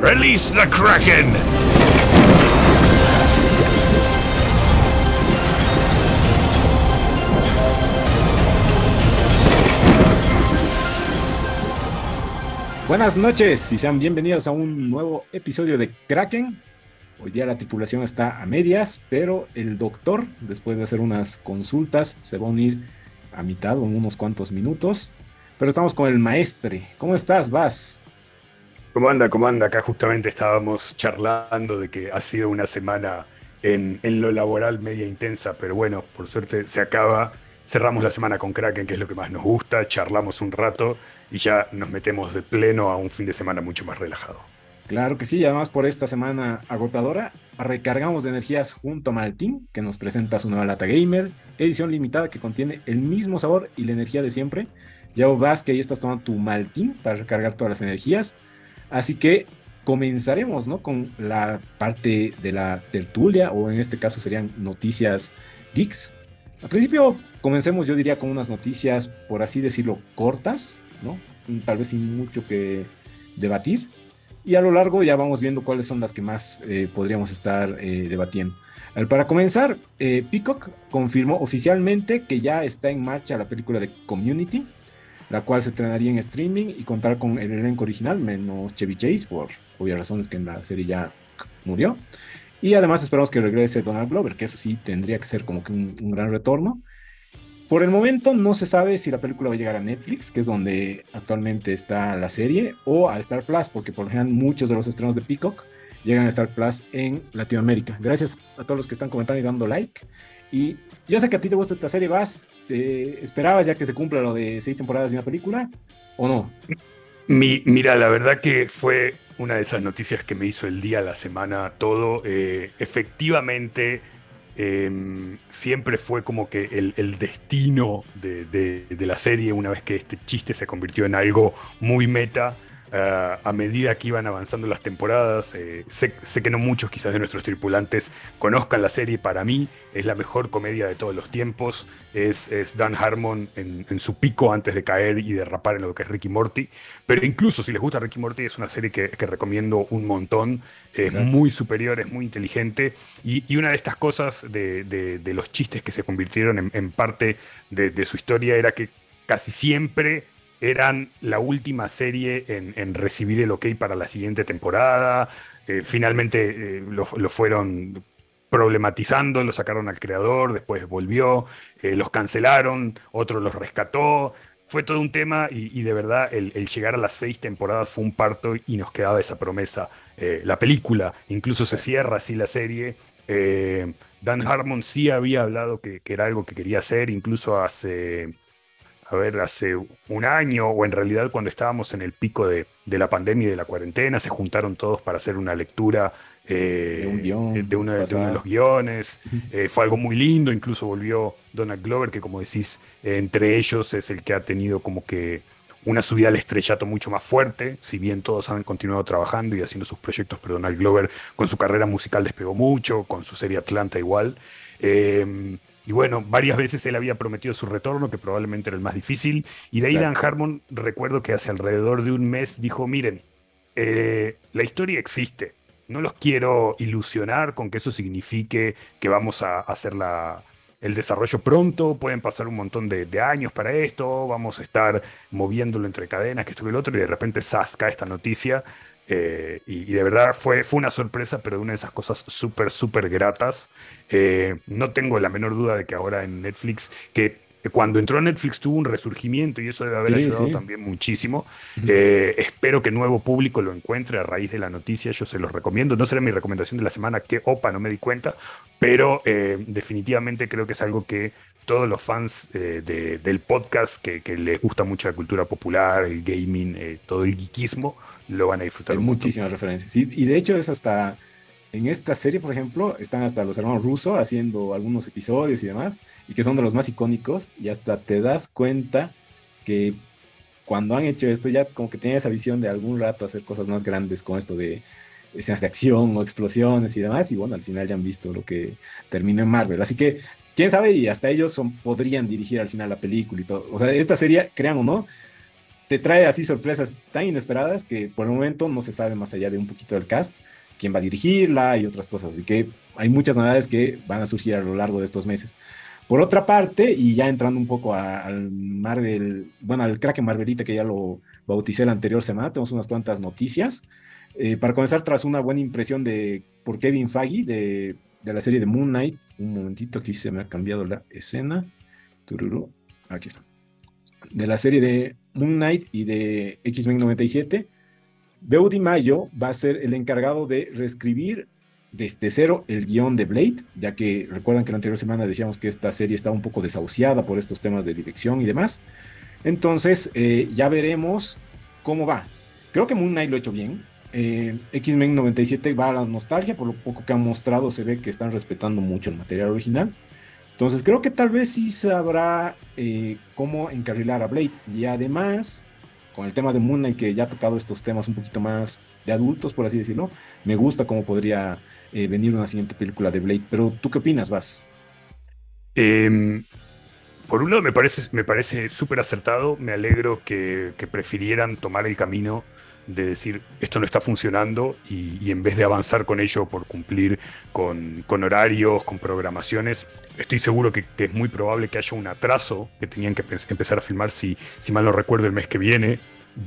Release the Kraken! Buenas noches y sean bienvenidos a un nuevo episodio de Kraken. Hoy día la tripulación está a medias, pero el doctor, después de hacer unas consultas, se va a unir a mitad o en unos cuantos minutos. Pero estamos con el maestre. ¿Cómo estás, Vas? ¿Cómo anda? Acá justamente estábamos charlando de que ha sido una semana en, lo laboral media intensa, pero bueno, por suerte se acaba. Cerramos la semana con Kraken, que es lo que más nos gusta, charlamos un rato y ya nos metemos de pleno a un fin de semana mucho más relajado. Claro que sí, además por esta semana agotadora, recargamos de energías junto a Martín, que nos presenta su nueva lata gamer, edición limitada que contiene el mismo sabor y la energía de siempre. Ya vas que ahí estás tomando tu Maltín para recargar todas las energías. Así que comenzaremos ¿no? con la parte de la tertulia, o en este caso serían noticias geeks. Al principio comencemos, yo diría, con unas noticias, por así decirlo, cortas, ¿no? Tal vez sin mucho que debatir. Y a lo largo ya vamos viendo cuáles son las que más eh, podríamos estar eh, debatiendo. Para comenzar, eh, Peacock confirmó oficialmente que ya está en marcha la película de Community, la cual se estrenaría en streaming y contar con el elenco original, menos Chevy Chase, por obvias razones que en la serie ya murió. Y además esperamos que regrese Donald Glover, que eso sí tendría que ser como que un, un gran retorno. Por el momento no se sabe si la película va a llegar a Netflix, que es donde actualmente está la serie, o a Star Plus, porque por lo general muchos de los estrenos de Peacock llegan a Star Plus en Latinoamérica. Gracias a todos los que están comentando y dando like. Y yo sé que a ti te gusta esta serie, vas. ¿Te ¿Esperabas ya que se cumpla lo de seis temporadas de una película o no? Mi, mira, la verdad que fue una de esas noticias que me hizo el día, la semana, todo. Eh, efectivamente, eh, siempre fue como que el, destino de, de, de, la serie, una vez que este chiste se convirtió en algo muy meta, Uh, a medida que iban avanzando las temporadas. Eh, sé, sé, que no muchos quizás de nuestros tripulantes conozcan la serie, para mí es la mejor comedia de todos los tiempos, es, es Dan Harmon en, en, su pico antes de caer y derrapar en lo que es Ricky Morty, pero incluso si les gusta Ricky Morty es una serie que, que recomiendo un montón, es Exacto. muy superior, es muy inteligente y, y una de estas cosas de, de, de, los chistes que se convirtieron en, en parte de, de su historia era que casi siempre eran la última serie en, en, recibir el ok para la siguiente temporada. Eh, finalmente eh, lo, lo, fueron problematizando, lo sacaron al creador, después volvió, eh, los cancelaron, otro los rescató. Fue todo un tema y, y de verdad el, el, llegar a las seis temporadas fue un parto y nos quedaba esa promesa. La película, incluso se cierra así la serie. Dan Harmon sí había hablado que, que, era algo que quería hacer, incluso hace a ver, hace un año o en realidad cuando estábamos en el pico de, de la pandemia y de la cuarentena, se juntaron todos para hacer una lectura eh, de, un guion, de, una, de, uno de los guiones. Eh, fue algo muy lindo, incluso volvió Donald Glover, que como decís, eh, entre ellos es el que ha tenido como que una subida al estrellato mucho más fuerte, si bien todos han continuado trabajando y haciendo sus proyectos, pero Donald Glover con su carrera musical despegó mucho, con su serie Atlanta igual. Eh, y bueno, varias veces él había prometido su retorno, que probablemente era el más difícil. Y de ahí Dan Harmon, recuerdo que hace alrededor de un mes dijo, miren, eh, la historia existe. No los quiero ilusionar con que eso signifique que vamos a hacer la, el desarrollo pronto, pueden pasar un montón de, de, años para esto, vamos a estar moviéndolo entre cadenas, que esto y el otro, y de repente sasca esta noticia. Eh, y, y, de verdad fue, fue una sorpresa, pero una de esas cosas súper, súper gratas. Eh, no tengo la menor duda de que ahora en Netflix, que cuando entró a Netflix tuvo un resurgimiento y eso debe haber sí, ayudado sí. también muchísimo. Uh -huh. eh, espero que nuevo público lo encuentre a raíz de la noticia, yo se los recomiendo. No será mi recomendación de la semana, que opa, no me di cuenta, pero eh, definitivamente creo que es algo que todos los fans eh, de, del podcast que, que, les gusta mucho la cultura popular, el gaming, todo el geekismo, lo van a disfrutar. Hay muchísimas referencias. Y de hecho es hasta, en esta serie, por ejemplo, están hasta los hermanos Russo haciendo algunos episodios y demás, y que son de los más icónicos, y hasta te das cuenta que cuando han hecho esto ya como que tienen esa visión de algún rato hacer cosas más grandes con esto de escenas de acción o explosiones y demás, y bueno, al final ya han visto lo que terminó en Marvel. Así que, quién sabe, y hasta ellos son, podrían dirigir al final la película y todo. O sea, esta serie, crean o no, te trae así sorpresas tan inesperadas que por el momento no se sabe más allá de un poquito del cast quién va a dirigirla y otras cosas. Así que hay muchas novedades que van a surgir a lo largo de estos meses. Por otra parte, y ya entrando un poco al Marvel, bueno, al Kraken Marvelita que ya lo bauticé la anterior semana, tenemos unas cuantas noticias. Eh, para comenzar, tras una buena impresión de por Kevin Feige de, de, la serie de Moon Knight, un momentito, aquí se me ha cambiado la escena. Tururu, aquí está. De la serie de Moon Knight y de X-Men 97, Beau Mayo va a ser el encargado de reescribir desde cero el guion de Blade, ya que recuerdan que la anterior semana decíamos que esta serie estaba un poco desahuciada por estos temas de dirección y demás. Entonces, eh, ya veremos cómo va. Creo que Moon Knight lo ha hecho bien. Eh, X-Men 97 va a la nostalgia, por lo poco que han mostrado se ve que están respetando mucho el material original. Entonces creo que tal vez sí sabrá eh, cómo encarrilar a Blade. Y además, con el tema de Moon Knight, que ya ha tocado estos temas un poquito más de adultos, por así decirlo, me gusta cómo podría eh, venir una siguiente película de Blade. Pero tú qué opinas, Vas? Em, por un lado me parece, me parece súper acertado, me alegro que, prefirieran tomar el camino de decir esto no está funcionando y, en vez de avanzar con ello por cumplir con, horarios, con programaciones, estoy seguro que, es muy probable que haya un atraso que tenían que empezar a filmar, si, si mal no recuerdo, el mes que viene,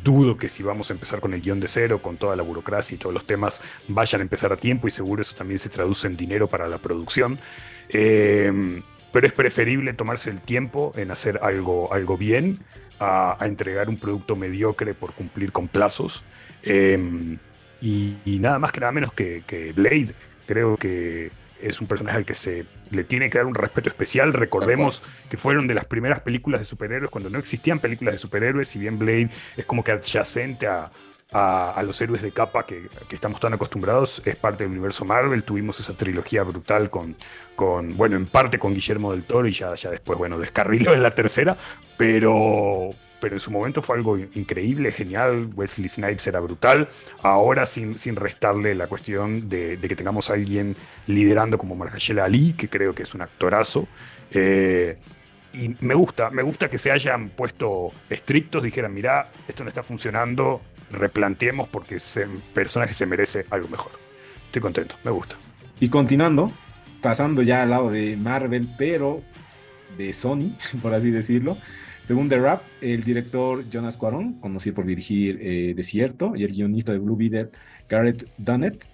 dudo que si vamos a empezar con el guion de cero, con toda la burocracia y todos los temas, vayan a empezar a tiempo y seguro eso también se traduce en dinero para la producción. Eh, pero es preferible tomarse el tiempo en hacer algo, algo bien a, entregar un producto mediocre por cumplir con plazos. Eh, y, nada más que nada menos que, que Blade, creo que es un personaje al que se le tiene que dar un respeto especial. Recordemos que fueron de las primeras películas de superhéroes cuando no existían películas de superhéroes, si bien Blade es como que adyacente a, a, los héroes de capa que, estamos tan acostumbrados, es parte del universo Marvel. Tuvimos esa trilogía brutal con, con bueno, en parte con Guillermo del Toro y ya, ya después, bueno, descarriló en la tercera, pero, pero en su momento fue algo increíble, genial. Wesley Snipes era brutal. Ahora, sin, sin restarle la cuestión de, que tengamos alguien liderando como Mahershala Ali, que creo que es un actorazo. Eh, y me gusta, me gusta que se hayan puesto estrictos, dijeran, mira, esto no está funcionando, replanteemos porque ese personaje se merece algo mejor. Estoy contento, me gusta. Y continuando, pasando ya al lado de Marvel, pero de Sony, por así decirlo, según The Rap, el director Jonas Cuarón, conocido por dirigir eh, Desierto, y el guionista de Blue Beater, Garrett Dunnett,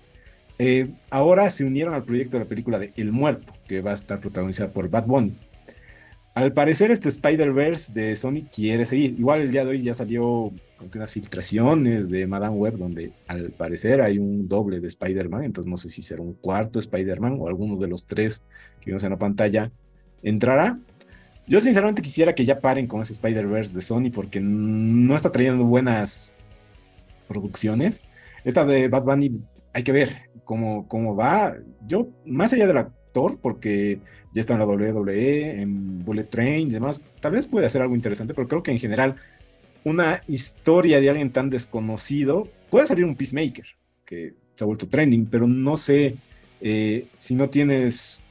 eh, ahora se unieron al proyecto de la película de El Muerto, que va a estar protagonizada por Bad Bunny. Al parecer, este Spider-Verse de Sony quiere seguir. Igual el día de hoy ya salió unas filtraciones de Madame Web, donde al parecer hay un doble de Spider-Man. Entonces, no sé si será un cuarto Spider-Man o alguno de los tres que vimos en la pantalla entrará. Yo sinceramente quisiera que ya paren con ese Spider-Verse de Sony porque no está trayendo buenas producciones. Esta de Bad Bunny hay que ver cómo, cómo va. Yo, más allá del actor, porque ya está en la WWE, en Bullet Train y demás, tal vez puede hacer algo interesante, pero creo que en general una historia de alguien tan desconocido puede salir un Peacemaker, que se ha vuelto trending, pero no sé eh, si no tienes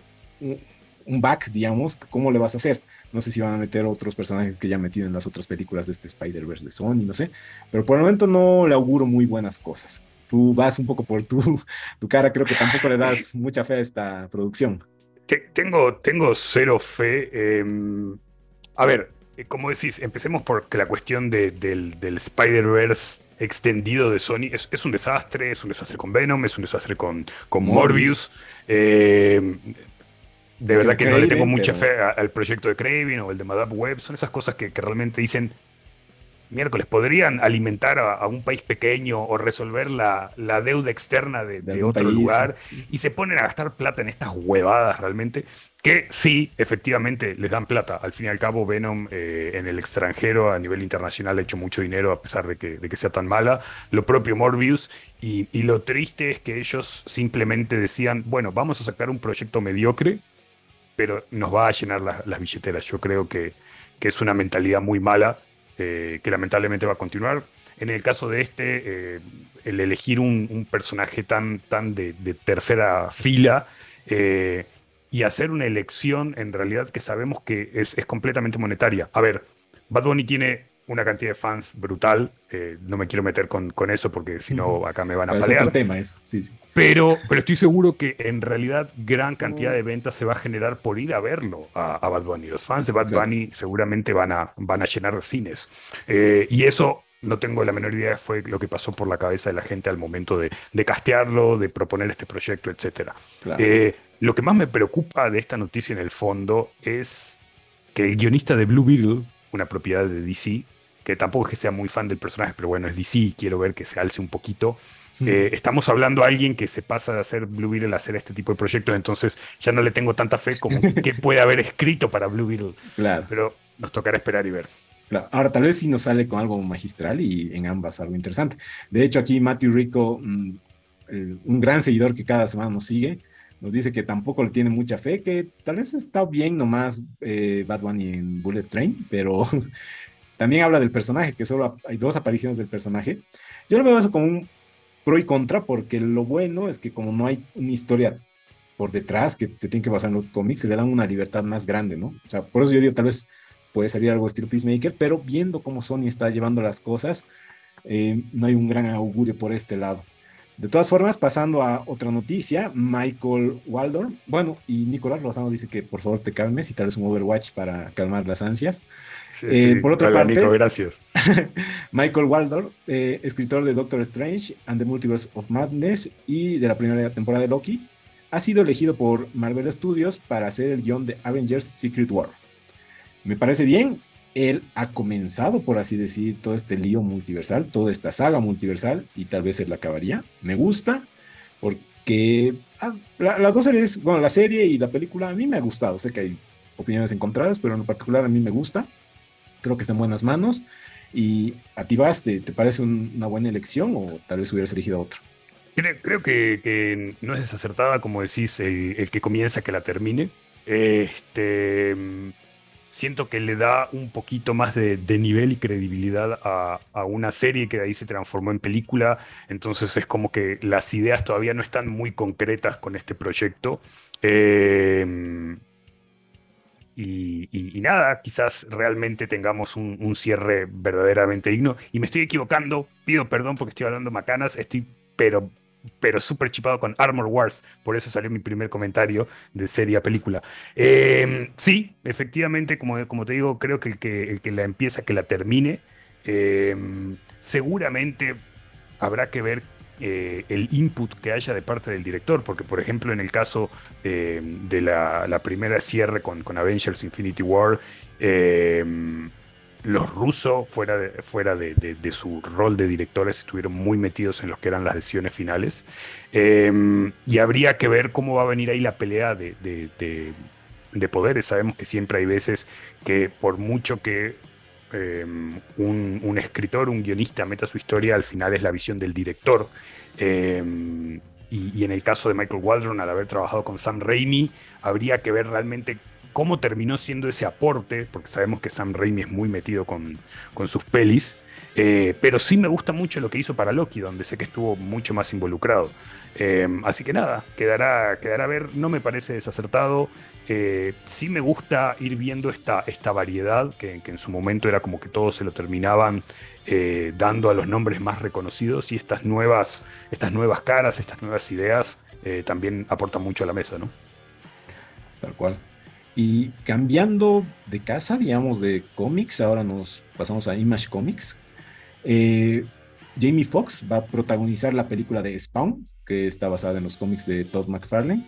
un back, digamos, cómo le vas a hacer. No sé si van a meter otros personajes que ya metido en las otras películas de este Spider-Verse de Sony, no sé. Pero por el momento no le auguro muy buenas cosas. Tú vas un poco por tu, tu cara, creo que tampoco le das mucha fe a esta producción. Tengo, tengo cero fe. Em, a ver, como decís, empecemos por que la cuestión del, Spider-Verse extendido de Sony es, un desastre, es un desastre con Venom, es un desastre con, con Morbius. Em, de verdad que no le tengo mucha fe al proyecto de Craven o el de Madame Web. Son esas cosas que, realmente dicen, miércoles, podrían alimentar a, un país pequeño o resolver la, deuda externa de, otro lugar y se ponen a gastar plata en estas huevadas realmente, que sí, efectivamente les dan plata. Al fin y al cabo, Venom eh, en el extranjero a nivel internacional ha hecho mucho dinero a pesar de que, sea tan mala. Lo propio Morbius y, lo triste es que ellos simplemente decían, bueno, vamos a sacar un proyecto mediocre pero nos va a llenar las billeteras. Yo creo que, es una mentalidad muy mala, eh, que lamentablemente va a continuar. En el caso de este, eh, el elegir un, personaje tan, tan de, tercera fila eh, y hacer una elección en realidad que sabemos que es, completamente monetaria. A ver, Bad Bunny tiene una cantidad de fans brutal. Eh, no me quiero meter con, con eso porque si no acá me van a pelear. tema eso. Sí, sí. Pero, pero estoy seguro que en realidad gran cantidad de ventas se va a generar por ir a verlo a, Bad Bunny. Los fans de Bad Bunny seguramente van a, van a llenar cines. Eh, y eso no tengo la menor idea fue lo que pasó por la cabeza de la gente al momento de, de castearlo, de proponer este proyecto, etc. Eh, lo que más me preocupa de esta noticia en el fondo es que el guionista de Blue Beetle, una propiedad de DC, que tampoco es que sea muy fan del personaje, pero bueno, es DC, quiero ver que se alce un poquito. Eh, estamos hablando a alguien que se pasa de hacer Blue Beetle a hacer este tipo de proyectos, entonces ya no le tengo tanta fe como que puede haber escrito para Blue Beetle. Claro. Pero nos tocará esperar y ver. Claro. Ahora, tal vez sí nos sale con algo magistral y en ambas algo interesante. De hecho, aquí Matthew Rico, mm, un gran seguidor que cada semana nos sigue, nos dice que tampoco le tiene mucha fe, que tal vez está bien nomás eh, Bad Bunny en Bullet Train, pero También habla del personaje, que solo hay dos apariciones del personaje. Yo lo veo eso como un pro y contra, porque lo bueno es que como no hay una historia por detrás que se tiene que basar en los cómics, se le dan una libertad más grande, ¿no? O sea, por eso yo digo, tal vez puede salir algo estilo Peacemaker, pero viendo cómo Sony está llevando las cosas, eh, no hay un gran augurio por este lado. De todas formas, pasando a otra noticia, Michael Waldorf, bueno, y Nicolás Lozano dice que por favor te calmes y tal vez un Overwatch para calmar las ansias. Eh, por otra parte, gracias. Michael Waldorf, eh, escritor de Doctor Strange and the Multiverse of Madness y de la primera temporada de Loki, ha sido elegido por Marvel Studios para hacer el guion de Avengers Secret War. Me parece bien, él ha comenzado, por así decir, todo este lío multiversal, toda esta saga multiversal, y tal vez él la acabaría. Me gusta, porque ah, las dos series, bueno, la serie y la película a mí me ha gustado. Sé que hay opiniones encontradas, pero en particular a mí me gusta. Creo que está en buenas manos. ¿Y a ti vas, te, parece una buena elección o tal vez hubieras elegido otro? Creo, que, no es desacertada, como decís, el, el que comienza que la termine. Este siento que le da un poquito más de, nivel y credibilidad a, una serie que de ahí se transformó en película. Entonces es como que las ideas todavía no están muy concretas con este proyecto. Em, y, nada, quizás realmente tengamos un, un, cierre verdaderamente digno. Y me estoy equivocando, pido perdón porque estoy hablando macanas, estoy pero pero súper chipado con Armor Wars. Por eso salió mi primer comentario de serie a película. Em, sí, efectivamente, como, como te digo, creo que el que, el que la empieza, que la termine, em, seguramente habrá que ver eh, el input que haya de parte del director, porque por ejemplo en el caso em, de la, primera cierre con, con Avengers Infinity War, los rusos, fuera, de, fuera de, su rol de directores, estuvieron muy metidos en lo que eran las decisiones finales. Em, y habría que ver cómo va a venir ahí la pelea de, poderes. Sabemos que siempre hay veces que por mucho que em, un, escritor, un guionista meta su historia, al final es la visión del director. Em, y, en el caso de Michael Waldron, al haber trabajado con Sam Raimi, habría que ver realmente cómo terminó siendo ese aporte, porque sabemos que Sam Raimi es muy metido con, con sus pelis, eh, pero sí me gusta mucho lo que hizo para Loki, donde sé que estuvo mucho más involucrado. Eh, así que nada, quedará, quedará a ver, no me parece desacertado. Eh, sí me gusta ir viendo esta, esta variedad, que, en su momento era como que todos se lo terminaban dando a los nombres más reconocidos y estas nuevas, estas nuevas caras, estas nuevas ideas también aportan mucho a la mesa, ¿no? Tal cual. Y cambiando de casa, digamos, de cómics, ahora nos pasamos a Image Comics. Eh, Jamie Foxx va a protagonizar la película de Spawn, que está basada en los cómics de Todd McFarlane.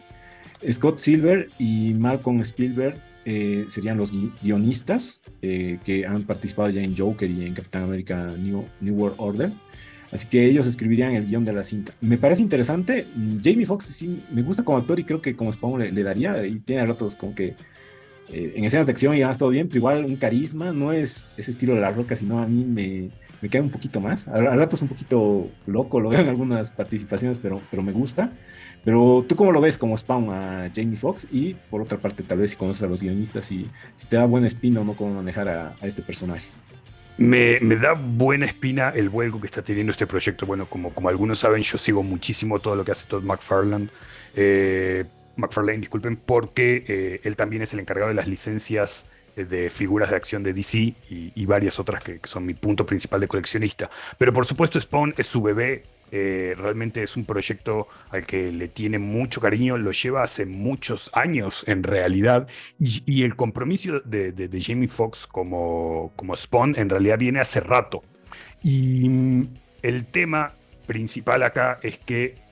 Scott Silver y Malcolm Spielberg eh, serían los guionistas eh, que han participado ya en Joker y en Capitán América New, World Order. Así que ellos escribirían el guion de la cinta. Me parece interesante. Jamie Foxx sí me gusta como actor y creo que como Spawn le, daría. Y tiene ratos como que eh, en escenas de acción y demás todo bien, pero igual un carisma. No es ese estilo de la roca, sino a mí me, me cae un poquito más. A, ratos un poquito loco, lo veo en algunas participaciones, pero, pero me gusta. Pero tú cómo lo ves como Spawn a Jamie Foxx y por otra parte tal vez si conoces a los guionistas y si te da buena espina o no cómo manejar a este personaje. Me, da buena espina el vuelco que está teniendo este proyecto. Bueno, como, como algunos saben, yo sigo muchísimo todo lo que hace Todd McFarlane. Eh, McFarlane, disculpen, porque eh, él también es el encargado de las licencias de figuras de acción de DC y, varias otras que, son mi punto principal de coleccionista. Pero por supuesto Spawn es su bebé, eh, realmente es un proyecto al que le tiene mucho cariño, lo lleva hace muchos años en realidad, y, el compromiso de, Jamie Foxx como, como Spawn en realidad viene hace rato. Y mm, el tema principal acá es que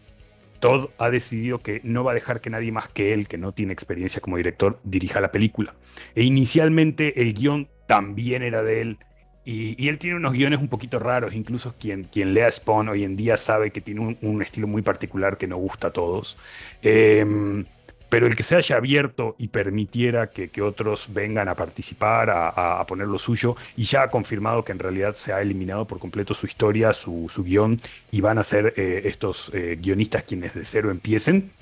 Todd ha decidido que no va a dejar que nadie más que él, que no tiene experiencia como director, dirija la película. E inicialmente el guion también era de él. Y, él tiene unos guiones un poquito raros, incluso quien, quien lea Spawn hoy en día sabe que tiene un, estilo muy particular que no gusta a todos. Em, pero el que se haya abierto y permitiera que, otros vengan a participar, a, poner lo suyo, y ya ha confirmado que en realidad se ha eliminado por completo su historia, su, guion, y van a ser eh, estos eh, guionistas quienes de cero empiecen,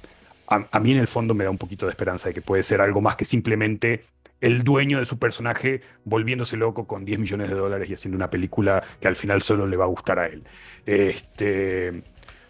a, mí en el fondo me da un poquito de esperanza de que puede ser algo más que simplemente el dueño de su personaje volviéndose loco con 10 millones de dólares y haciendo una película que al final solo le va a gustar a él. Este,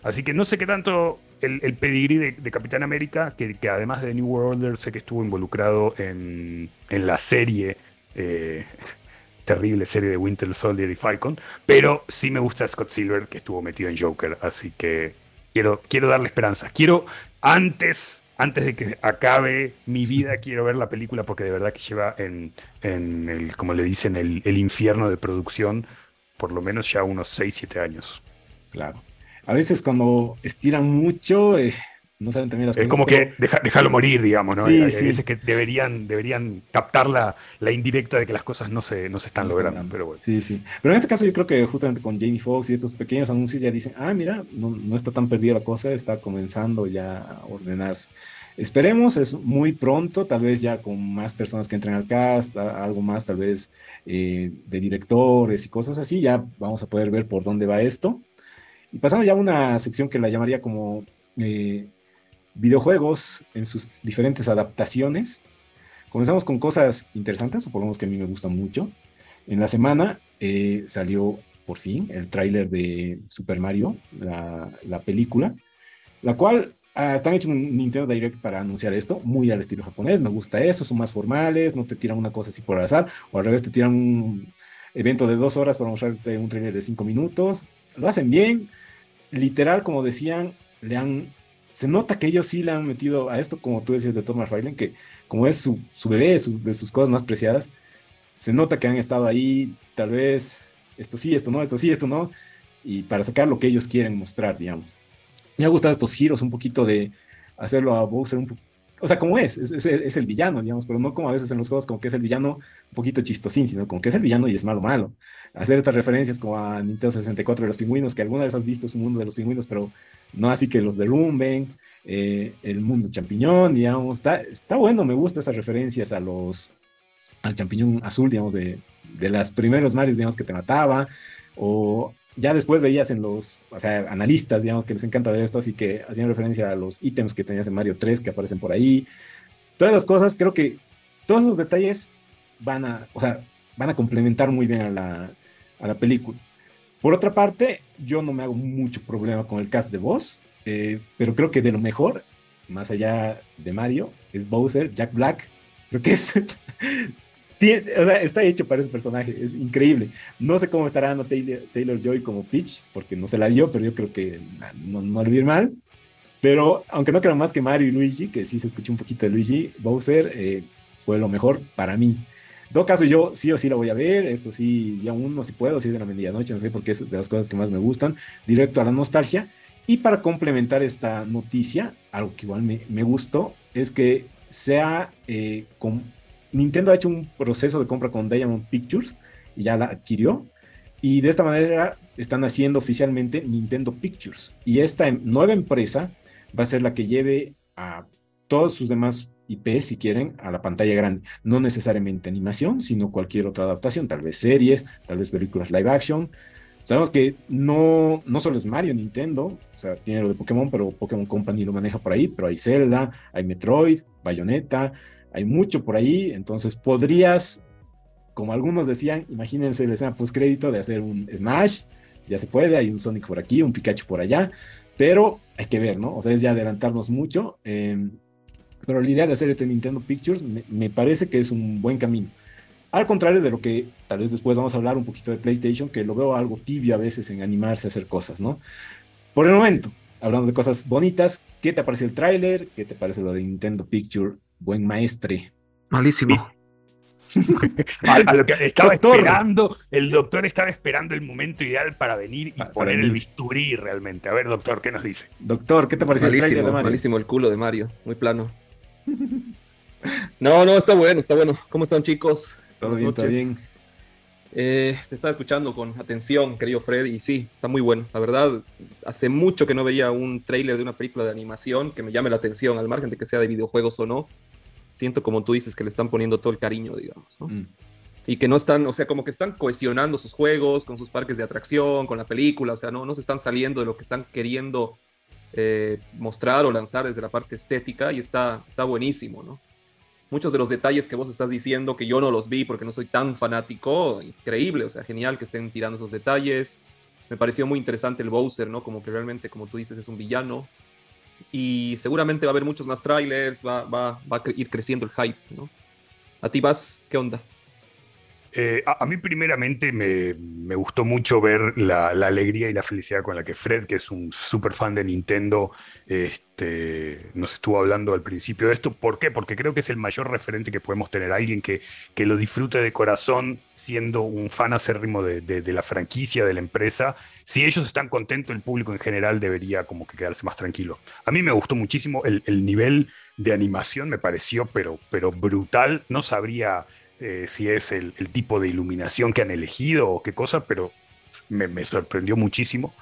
así que no sé qué tanto el, pedigrí de, Capitán América, que, además de New World Order sé que estuvo involucrado en, la serie, eh, terrible serie de Winter Soldier y Falcon, pero sí me gusta Scott Silver, que estuvo metido en Joker, así que quiero, quiero darle esperanza. Quiero, antes, antes de que acabe mi vida, quiero ver la película porque de verdad que lleva en, el, como le dicen, el, el infierno de producción, por lo menos ya unos 6, 7 años. Claro a veces cuando estiran mucho, eh, no saben también las cosas. Es como que dejarlo morir, digamos, ¿no? Sí, hay, veces que deberían, deberían captar la, indirecta de que las cosas no se, no se están logrando, pero bueno. Sí, sí. Pero en este caso yo creo que justamente con Jamie Foxx y estos pequeños anuncios ya dicen, ah, mira, no, está tan perdida la cosa, está comenzando ya a ordenarse. Esperemos, es muy pronto, tal vez ya con más personas que entren al cast, algo más tal vez eh, de directores y cosas así, ya vamos a poder ver por dónde va esto. Y pasando ya a una sección que la llamaría como eh, videojuegos en sus diferentes adaptaciones. Comenzamos con cosas interesantes, o que a mí me gustan mucho. En la semana eh, salió por fin el tráiler de Super Mario, la, película, la cual ah, están hecho un Nintendo Direct para anunciar esto, muy al estilo japonés, me gusta eso, son más formales, no te tiran una cosa así por azar, o al revés te tiran un evento de dos horas para mostrarte un trailer de cinco minutos, lo hacen bien, literal, como decían, le han. Se nota que ellos sí le han metido a esto, como tú decías de Thomas Ryland, que como es su, bebé, de sus cosas más preciadas, se nota que han estado ahí, tal vez, esto sí, esto no, esto sí, esto no, y para sacar lo que ellos quieren mostrar, digamos. Me ha gustado estos giros, un poquito de hacerlo a Bowser un o sea, como es, es, el villano, digamos, pero no como a veces en los juegos como que es el villano un poquito chistosín, sino como que es el villano y es malo malo. Hacer estas referencias como a Nintendo 64 de los pingüinos, que alguna vez has visto su mundo de los pingüinos, pero no así que los derrumben, eh, el mundo champiñón, digamos, está, bueno, me gustan esas referencias a los, al champiñón azul, digamos, de, de las primeros Marios, digamos, que te mataba, o ya después veías en los, analistas, digamos, que les encanta ver esto, así que hacían referencia a los ítems que tenías en Mario 3 que aparecen por ahí. Todas las cosas, creo que todos los detalles van a, o sea, van a complementar muy bien a la, a la película. Por otra parte, yo no me hago mucho problema con el cast de voz, eh, pero creo que de lo mejor, más allá de Mario, es Bowser, Jack Black. Creo que es está hecho para ese personaje, es increíble. No sé cómo estará Taylor, Joy como Peach, porque no se la vio, pero yo creo que no, no le vi mal. Pero aunque no creo más que Mario y Luigi, que sí se escuchó un poquito de Luigi, Bowser eh, fue lo mejor para mí. En todo caso, yo sí o sí la voy a ver. Esto sí, ya aún no si puedo, si de la medianoche, no sé, porque es de las cosas que más me gustan. Directo a la nostalgia. Y para complementar esta noticia, algo que igual me, me gustó, es que sea eh, con Nintendo ha hecho un proceso de compra con Diamond Pictures y ya la adquirió. Y de esta manera están haciendo oficialmente Nintendo Pictures. Y esta em, nueva empresa va a ser la que lleve a todos sus demás IP, si quieren, a la pantalla grande. No necesariamente animación, sino cualquier otra adaptación, tal vez series, tal vez películas live action. Sabemos que no, no solo es Mario Nintendo, o sea, tiene lo de Pokémon, pero Pokémon Company lo maneja por ahí, pero hay Zelda, hay Metroid, Bayonetta, hay mucho por ahí, entonces podrías, como algunos decían, imagínense la escena crédito de hacer un Smash, ya se puede, hay un Sonic por aquí, un Pikachu por allá, pero hay que ver, ¿no? O sea, es ya adelantarnos mucho, em, pero la idea de hacer este Nintendo Pictures me, parece que es un buen camino. Al contrario de lo que tal vez después vamos a hablar un poquito de PlayStation, que lo veo algo tibio a veces en animarse a hacer cosas, ¿no? Por el momento, hablando de cosas bonitas, ¿qué te parece el tráiler? ¿Qué te parece lo de Nintendo Picture? Buen maestre. Malísimo. a, lo que estaba esperando, el doctor estaba esperando el momento ideal para venir y poner el bisturí realmente. A ver, doctor, ¿qué nos dice? Doctor, ¿qué te parece el de Mario? Malísimo el culo de Mario, muy plano. No, no, está bueno, está bueno. ¿Cómo están, chicos? Todo bien, todo bien. Eh, te estaba escuchando con atención, querido Fred, y sí, está muy bueno. La verdad, hace mucho que no veía un tráiler de una película de animación que me llame la atención, al margen de que sea de videojuegos o no. Siento, como tú dices, que le están poniendo todo el cariño, digamos, ¿no? Mm. Y que no están, o sea, como que están cohesionando sus juegos con sus parques de atracción, con la película, o sea, no, no se están saliendo de lo que están queriendo eh, mostrar o lanzar desde la parte estética y está, está buenísimo, ¿no? muchos de los detalles que vos estás diciendo, que yo no los vi porque no soy tan fanático, increíble, o sea, genial que estén tirando esos detalles. Me pareció muy interesante el Bowser, ¿no? Como que realmente, como tú dices, es un villano. Y seguramente va a haber muchos más trailers, va, va, va a ir creciendo el hype, ¿no? ¿A ti vas? ¿Qué onda? Eh, a, mí primeramente me, gustó mucho ver la, alegría y la felicidad con la que Fred, que es un súper fan de Nintendo, este, nos estuvo hablando al principio de esto. ¿Por qué? Porque creo que es el mayor referente que podemos tener, alguien que, que lo disfrute de corazón, siendo un fan acérrimo de, de, la franquicia, de la empresa. Si ellos están contentos, el público en general debería como que quedarse más tranquilo. A mí me gustó muchísimo el, el nivel de animación, me pareció pero, pero brutal. No sabría eh, si es el, tipo de iluminación que han elegido o qué cosa, pero me, sorprendió muchísimo.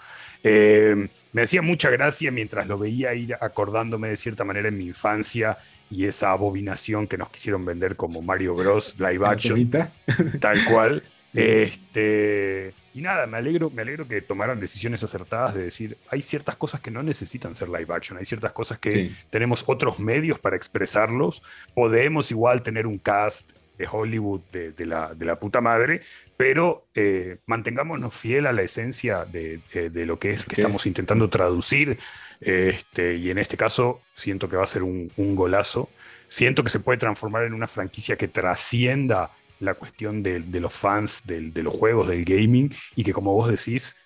Eh, me hacía mucha gracia mientras lo veía ir acordándome de cierta manera en mi infancia y esa abominación que nos quisieron vender como Mario Bros. live action. tal cual. Este, y nada, me alegro, me alegro que tomaran decisiones acertadas de decir, hay ciertas cosas que no necesitan ser live action, hay ciertas cosas que tenemos otros medios para expresarlos, podemos igual tener un cast de Hollywood de, la, de la, puta madre, pero eh, mantengámonos fiel a la esencia de, de, lo que es que estamos intentando traducir. Este, y en este caso siento que va a ser un, un, golazo. Siento que se puede transformar en una franquicia que trascienda la cuestión de, los fans de los juegos, del gaming, y que como vos decís,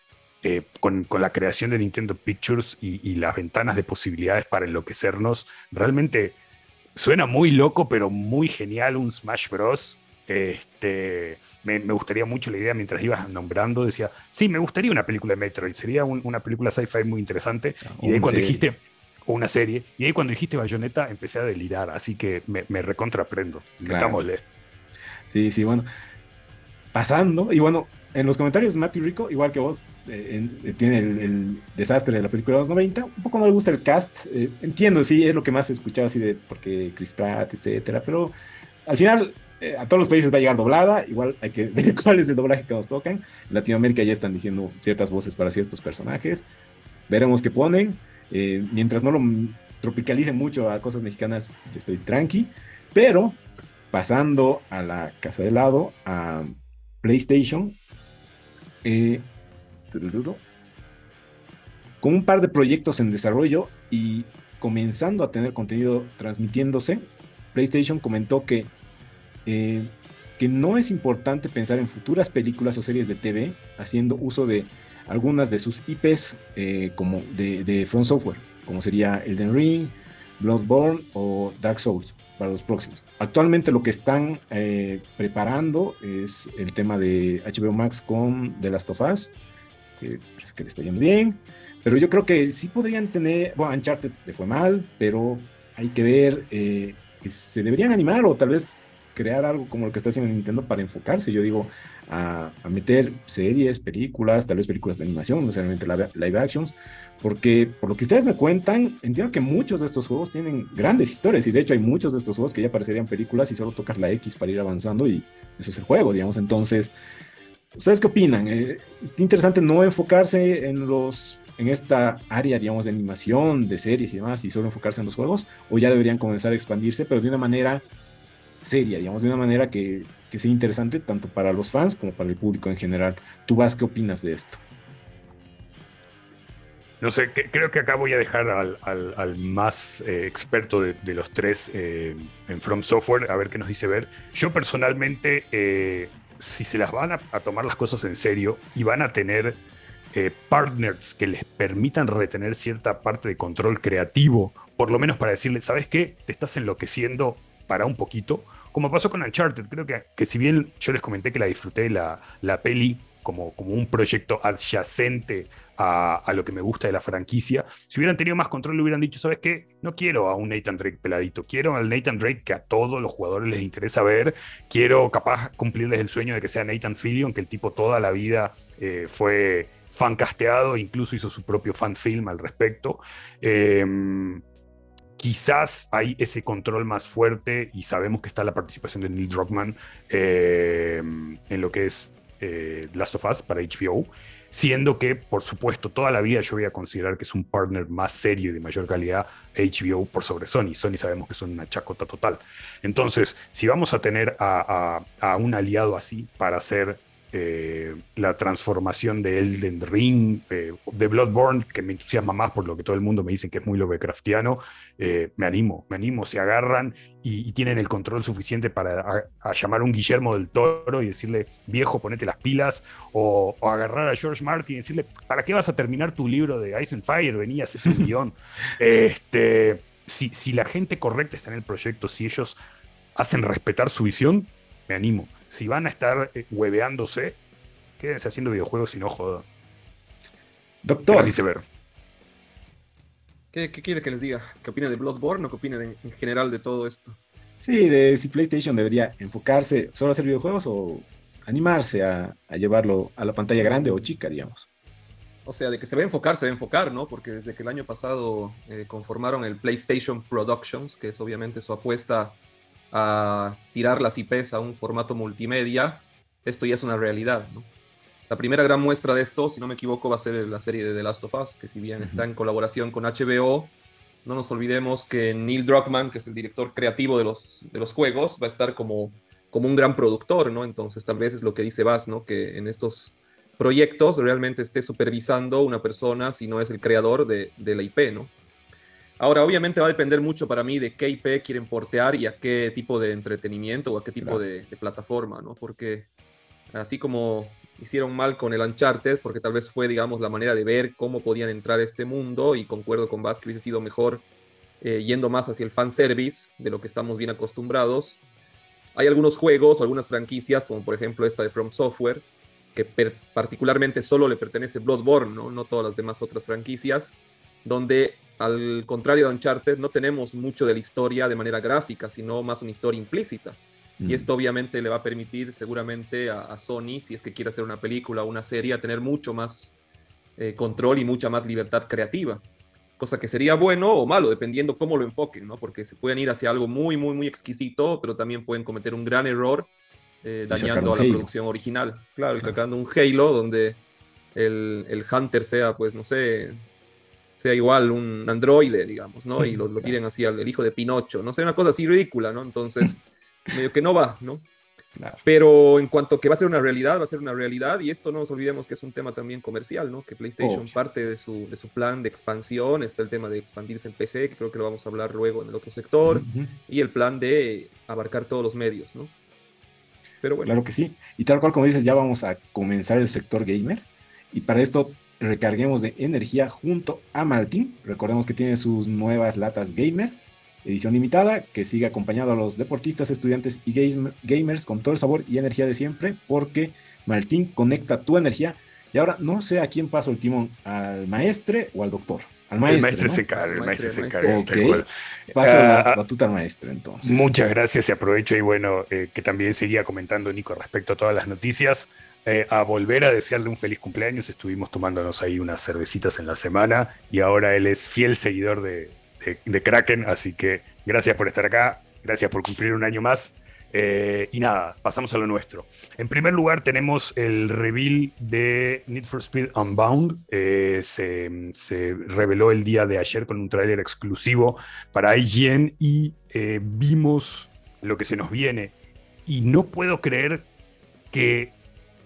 eh, con, con, la creación de Nintendo Pictures y, y, las ventanas de posibilidades para enloquecernos, realmente Suena muy loco, pero muy genial un Smash Bros. Este, me, gustaría mucho la idea mientras ibas nombrando, decía, sí, me gustaría una película de Metroid, sería una película sci-fi muy interesante. Ah, y ahí cuando dijiste, o una serie, y ahí cuando dijiste Bayonetta empecé a delirar, así que me, me recontraprendo. Metámosle. Sí, sí, bueno. Pasando, y bueno, en los comentarios Matthew Rico, igual que vos, eh, eh, tiene el, desastre de la película de los 90. Un poco no le gusta el cast. Eh, entiendo, sí, es lo que más he escuchado así de porque Chris Pratt, etcétera. Pero al final a todos los países va a llegar doblada. Igual hay que ver cuál es el doblaje que nos tocan. Latinoamérica ya están diciendo ciertas voces para ciertos personajes. Veremos qué ponen. mientras no lo tropicalicen mucho a cosas mexicanas, yo estoy tranqui. Pero pasando a la casa de lado, a PlayStation, eh, con un par de proyectos en desarrollo y comenzando a tener contenido transmitiéndose, PlayStation comentó que, eh, que no es importante pensar en futuras películas o series de TV haciendo uso de algunas de sus IPs eh, como de, de Front Software, como sería Elden Ring, Bloodborne o Dark Souls para los próximos. Actualmente lo que están eh, preparando es el tema de HBO Max con The Last of Us, que parece que le está yendo bien, pero yo creo que sí podrían tener, bueno, Uncharted le fue mal, pero hay que ver eh, que se deberían animar o tal vez crear algo como lo que está haciendo Nintendo para enfocarse, yo digo, a, a meter series, películas, tal vez películas de animación, no necesariamente live actions, porque por lo que ustedes me cuentan, entiendo que muchos de estos juegos tienen grandes historias y de hecho hay muchos de estos juegos que ya parecerían películas y solo tocas la X para ir avanzando y eso es el juego, digamos. Entonces, ¿ustedes qué opinan? Eh, es interesante no enfocarse en los en esta área, digamos, de animación, de series y demás, y solo enfocarse en los juegos, o ya deberían comenzar a expandirse, pero de una manera seria, digamos, de una manera que, que sea interesante tanto para los fans como para el público en general. ¿Tú vas, qué opinas de esto? No sé, creo que acá voy a dejar al, más eh, experto de, los tres eh, en From Software a ver qué nos dice ver. Yo personalmente, eh, si se las van a, tomar las cosas en serio y van a tener partners que les permitan retener cierta parte de control creativo, por lo menos para decirle, ¿sabes qué? Te estás enloqueciendo para un poquito. Como pasó con Uncharted, creo que, que si bien yo les comenté que la disfruté la, la peli como, como un proyecto adyacente a, lo que me gusta de la franquicia. Si hubieran tenido más control, le hubieran dicho, ¿sabes qué? No quiero a un Nathan Drake peladito, quiero al Nathan Drake que a todos los jugadores les interesa ver, quiero capaz cumplirles el sueño de que sea Nathan Fillion, que el tipo toda la vida eh, fue fancasteado, incluso hizo su propio fan film al respecto. Em, quizás hay ese control más fuerte y sabemos que está la participación de Neil Druckmann em, en lo que es eh, Last of Us para HBO siendo que, por supuesto, toda la vida yo voy a considerar que es un partner más serio y de mayor calidad HBO por sobre Sony. Sony sabemos que son una chacota total. Entonces, si vamos a tener a, a un aliado así para hacer eh, la transformación de Elden Ring, eh, de Bloodborne, que me entusiasma más por lo que todo el mundo me dice que es muy Lovecraftiano, eh, me animo, me animo, se agarran y, tienen el control suficiente para llamar a un Guillermo del Toro y decirle, viejo, ponete las pilas, o, agarrar a George Martin y decirle, ¿para qué vas a terminar tu libro de Ice and Fire? Venías, es un guion. Este, si, si la gente correcta está en el proyecto, si ellos hacen respetar su visión, me animo si van a estar eh, hueveándose, quédense haciendo videojuegos y no jodan. Doctor. Dice ver. ¿Qué, quiere que les diga? ¿Qué opina de Bloodborne o qué opina en general de todo esto? Sí, de si PlayStation debería enfocarse solo a hacer videojuegos o animarse a, llevarlo a la pantalla grande o chica, digamos. O sea, de que se va a enfocar, se va a enfocar, ¿no? Porque desde que el año pasado eh, conformaron el PlayStation Productions, que es obviamente su apuesta a tirar las IPs a un formato multimedia, esto ya es una realidad. La primera gran muestra de esto, si no me equivoco, va a ser la serie de The Last of Us, que si bien está en colaboración con HBO, no nos olvidemos que Neil Druckmann, que es el director creativo de los, de los juegos, va a estar como, como un gran productor, ¿no? Entonces tal vez es lo que dice Bass, ¿no? Que en estos proyectos realmente esté supervisando una persona si no es el creador de, de la IP, ¿no? Ahora, obviamente va a depender mucho para mí de qué IP quieren portear y a qué tipo de entretenimiento o a qué tipo de, plataforma, ¿no? Porque así como hicieron mal con el Uncharted, porque tal vez fue, digamos, la manera de ver cómo podían entrar a este mundo, y concuerdo con Vaz que hubiese sido mejor eh, yendo más hacia el fanservice, de lo que estamos bien acostumbrados. Hay algunos juegos o algunas franquicias, como por ejemplo esta de From Software, que particularmente solo le pertenece Bloodborne, ¿no? no todas las demás otras franquicias, donde al contrario de Uncharted, no tenemos mucho de la historia de manera gráfica, sino más una historia implícita. Y esto obviamente le va a permitir seguramente a, Sony, si es que quiere hacer una película o una serie, a tener mucho más eh, control y mucha más libertad creativa. Cosa que sería bueno o malo, dependiendo cómo lo enfoquen, ¿no? Porque se pueden ir hacia algo muy, muy, muy exquisito, pero también pueden cometer un gran error eh, dañando a la producción original. Claro, y sacando un Halo donde el, el Hunter sea, pues, no sé, sea igual un androide, digamos, ¿no? y lo, lo quieren así al hijo de Pinocho, no sé, una cosa así ridícula, ¿no? Entonces, medio que no va, ¿no? Pero en cuanto que va a ser una realidad, va a ser una realidad, y esto no nos olvidemos que es un tema también comercial, ¿no? Que PlayStation parte de su, de su plan de expansión, está el tema de expandirse en PC, que creo que lo vamos a hablar luego en el otro sector, y el plan de abarcar todos los medios, ¿no? Pero bueno. Claro que sí. Y tal cual como dices, ya vamos a comenzar el sector gamer, y para esto recarguemos de energía junto a Martín. Recordemos que tiene sus nuevas latas gamer, edición limitada, que sigue acompañado a los deportistas, estudiantes y gamers con todo el sabor y energía de siempre, porque Martín conecta tu energía. Y ahora no sé a quién paso el timón, al maestre o al doctor. Al maestro. El maestro se carga, el maestro se carga. Paso la ah, batuta al maestro entonces. Muchas gracias y aprovecho y bueno, eh, que también seguía comentando Nico respecto a todas las noticias. Eh, a volver a desearle un feliz cumpleaños. Estuvimos tomándonos ahí unas cervecitas en la semana y ahora él es fiel seguidor de, Kraken, así que gracias por estar acá, gracias por cumplir un año más. Eh, y nada, pasamos a lo nuestro. En primer lugar tenemos el reveal de Need for Speed Unbound. Eh, se, se, reveló el día de ayer con un tráiler exclusivo para IGN y vimos lo que se nos viene. Y no puedo creer que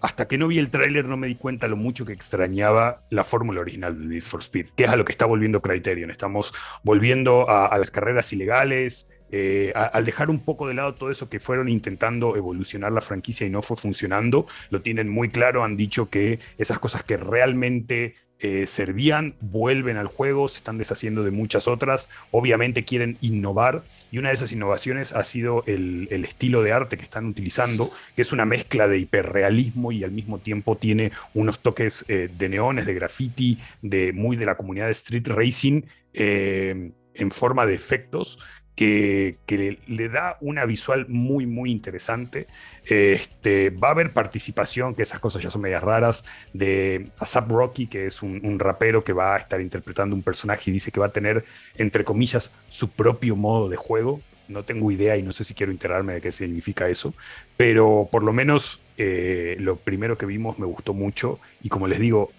hasta que no vi el tráiler no me di cuenta lo mucho que extrañaba la fórmula original de Need for Speed, que es a lo que está volviendo Criterion. Estamos volviendo a, las carreras ilegales, eh, al dejar un poco de lado todo eso que fueron intentando evolucionar la franquicia y no fue funcionando, lo tienen muy claro, han dicho que esas cosas que realmente eh, servían, vuelven al juego, se están deshaciendo de muchas otras, obviamente quieren innovar y una de esas innovaciones ha sido el, estilo de arte que están utilizando, que es una mezcla de hiperrealismo y al mismo tiempo tiene unos toques eh, de neones, de graffiti, de muy de la comunidad de street racing. Eh, en forma de efectos que, le, da una visual muy, muy interesante. Este, va a haber participación, que esas cosas ya son medias raras, de Asap Rocky, que es un, rapero que va a estar interpretando un personaje y dice que va a tener, entre comillas, su propio modo de juego. No tengo idea y no sé si quiero enterarme de qué significa eso, pero por lo menos eh, lo primero que vimos me gustó mucho y como les digo,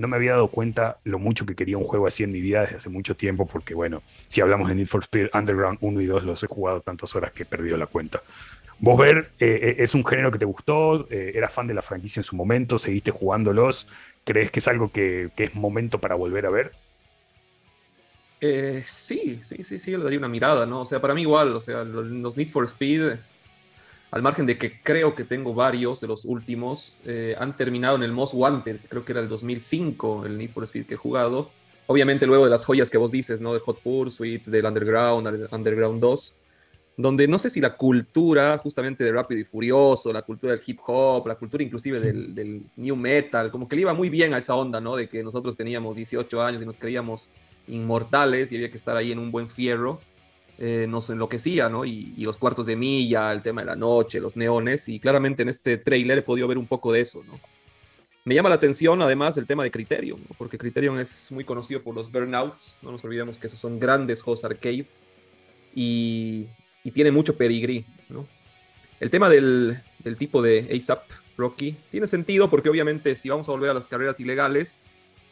no me había dado cuenta lo mucho que quería un juego así en mi vida desde hace mucho tiempo, porque bueno, si hablamos de Need for Speed Underground 1 y 2, los he jugado tantas horas que he perdido la cuenta. Vos ver, eh, eh, es un género que te gustó, eh, eras fan de la franquicia en su momento, seguiste jugándolos, ¿crees que es algo que, es momento para volver a ver? sí, sí, sí, sí, le daría una mirada, ¿no? O sea, para mí igual, o sea, los Need for Speed al margen de que creo que tengo varios de los últimos, eh, han terminado en el Most Wanted, creo que era el 2005, el Need for Speed que he jugado. Obviamente luego de las joyas que vos dices, ¿no? De Hot Pursuit, del Underground, Underground 2, donde no sé si la cultura justamente de Rápido y Furioso, la cultura del hip hop, la cultura inclusive del, del, new metal, como que le iba muy bien a esa onda, ¿no? De que nosotros teníamos 18 años y nos creíamos inmortales y había que estar ahí en un buen fierro eh, nos enloquecía, ¿no? Y, los cuartos de milla, el tema de la noche, los neones, y claramente en este trailer he podido ver un poco de eso, ¿no? Me llama la atención además el tema de Criterion, porque Criterion es muy conocido por los Burnouts, no nos olvidemos que esos son grandes juegos arcade y, y tiene mucho pedigrí, ¿no? El tema del, del tipo de ASAP Rocky tiene sentido porque obviamente si vamos a volver a las carreras ilegales,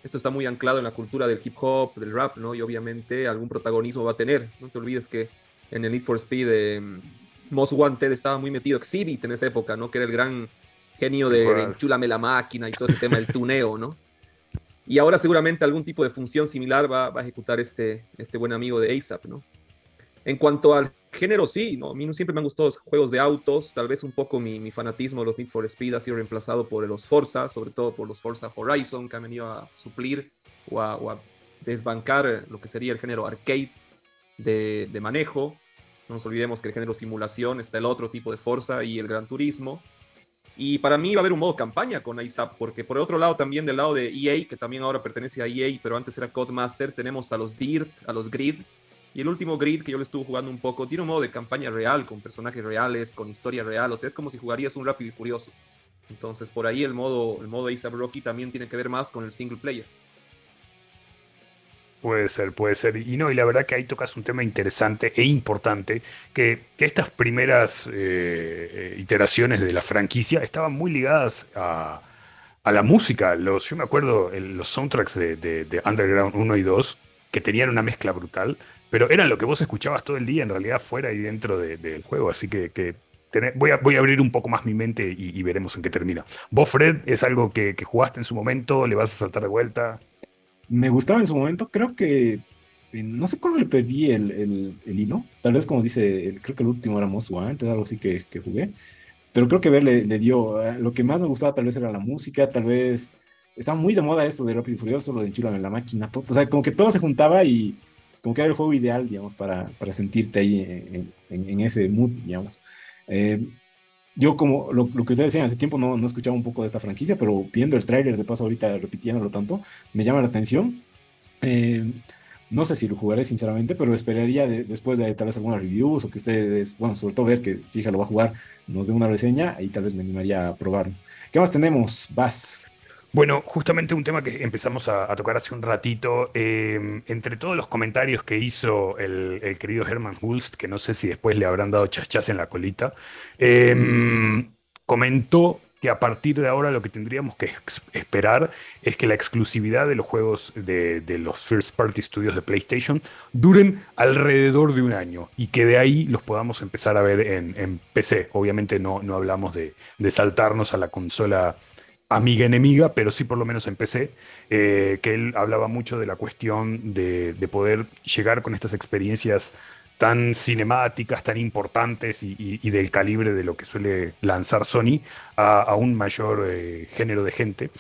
esto está muy anclado en la cultura del hip hop, del rap, ¿no? Y obviamente algún protagonismo va a tener. No te olvides que en el Need for Speed eh, Most Wanted estaba muy metido Exhibit en esa época, ¿no? Que era el gran genio de, enchúlame la máquina y todo ese tema del tuneo, ¿no? Y ahora seguramente algún tipo de función similar va, va a ejecutar este, este buen amigo de ASAP, ¿no? En cuanto al género, sí, ¿no? a mí siempre me han gustado los juegos de autos, tal vez un poco mi, fanatismo de los Need for Speed ha sido reemplazado por los Forza, sobre todo por los Forza Horizon, que han venido a suplir o a, desbancar lo que sería el género arcade de, manejo. No nos olvidemos que el género simulación está el otro tipo de Forza y el Gran Turismo. Y para mí va a haber un modo campaña con ISAP, porque por otro lado también del lado de EA, que también ahora pertenece a EA, pero antes era Codemasters, tenemos a los Dirt, a los Grid, y el último grid que yo le estuve jugando un poco, tiene un modo de campaña real, con personajes reales, con historia real, o sea, es como si jugarías un Rápido y Furioso. Entonces, por ahí el modo, el modo Rocky también tiene que ver más con el single player. Puede ser, puede ser. Y no, y la verdad que ahí tocas un tema interesante e importante, que, estas primeras eh, eh, iteraciones de la franquicia estaban muy ligadas a, la música. Los, yo me acuerdo los soundtracks de, de Underground 1 y 2, que tenían una mezcla brutal, pero eran lo que vos escuchabas todo el día, en realidad, fuera y dentro del juego. Así que, voy, a, voy, a, abrir un poco más mi mente y, veremos en qué termina. ¿Vos, Fred, es algo que, jugaste en su momento? ¿Le vas a saltar de vuelta? Me gustaba en su momento. Creo que. Eh, no sé cuándo le perdí el, el, hilo. Tal vez, como dice, creo que el último era Most Wanted, algo así que, jugué. Pero creo que ver le, dio. Eh, lo que más me gustaba, tal vez, era la música. Tal vez. Estaba muy de moda esto de Rápido y Furioso, lo de Enchúlame en la máquina. Todo, o sea, como que todo se juntaba y como que era el juego ideal, digamos, para, para sentirte ahí en, en, ese mood, digamos. Eh, yo como lo, lo, que ustedes decían hace tiempo no, no escuchaba un poco de esta franquicia, pero viendo el tráiler de paso ahorita repitiéndolo tanto, me llama la atención. Eh, no sé si lo jugaré sinceramente, pero esperaría después de tal vez algunas reviews o que ustedes, bueno, sobre todo ver que Fija lo va a jugar, nos dé una reseña y tal vez me animaría a probarlo. ¿Qué más tenemos? Vas. Bueno, justamente un tema que empezamos a, tocar hace un ratito, em, entre todos los comentarios que hizo el, querido Herman Hulst, que no sé si después le habrán dado chachas en la colita, em, comentó que a partir de ahora lo que tendríamos que esperar es que la exclusividad de los juegos de, los First Party Studios de PlayStation duren alrededor de un año y que de ahí los podamos empezar a ver en, PC. Obviamente no, no hablamos de, saltarnos a la consola amiga enemiga, pero sí por lo menos en PC, eh, que él hablaba mucho de la cuestión de, de poder llegar con estas experiencias tan cinemáticas, tan importantes y, del calibre de lo que suele lanzar Sony a, un mayor eh, género de gente.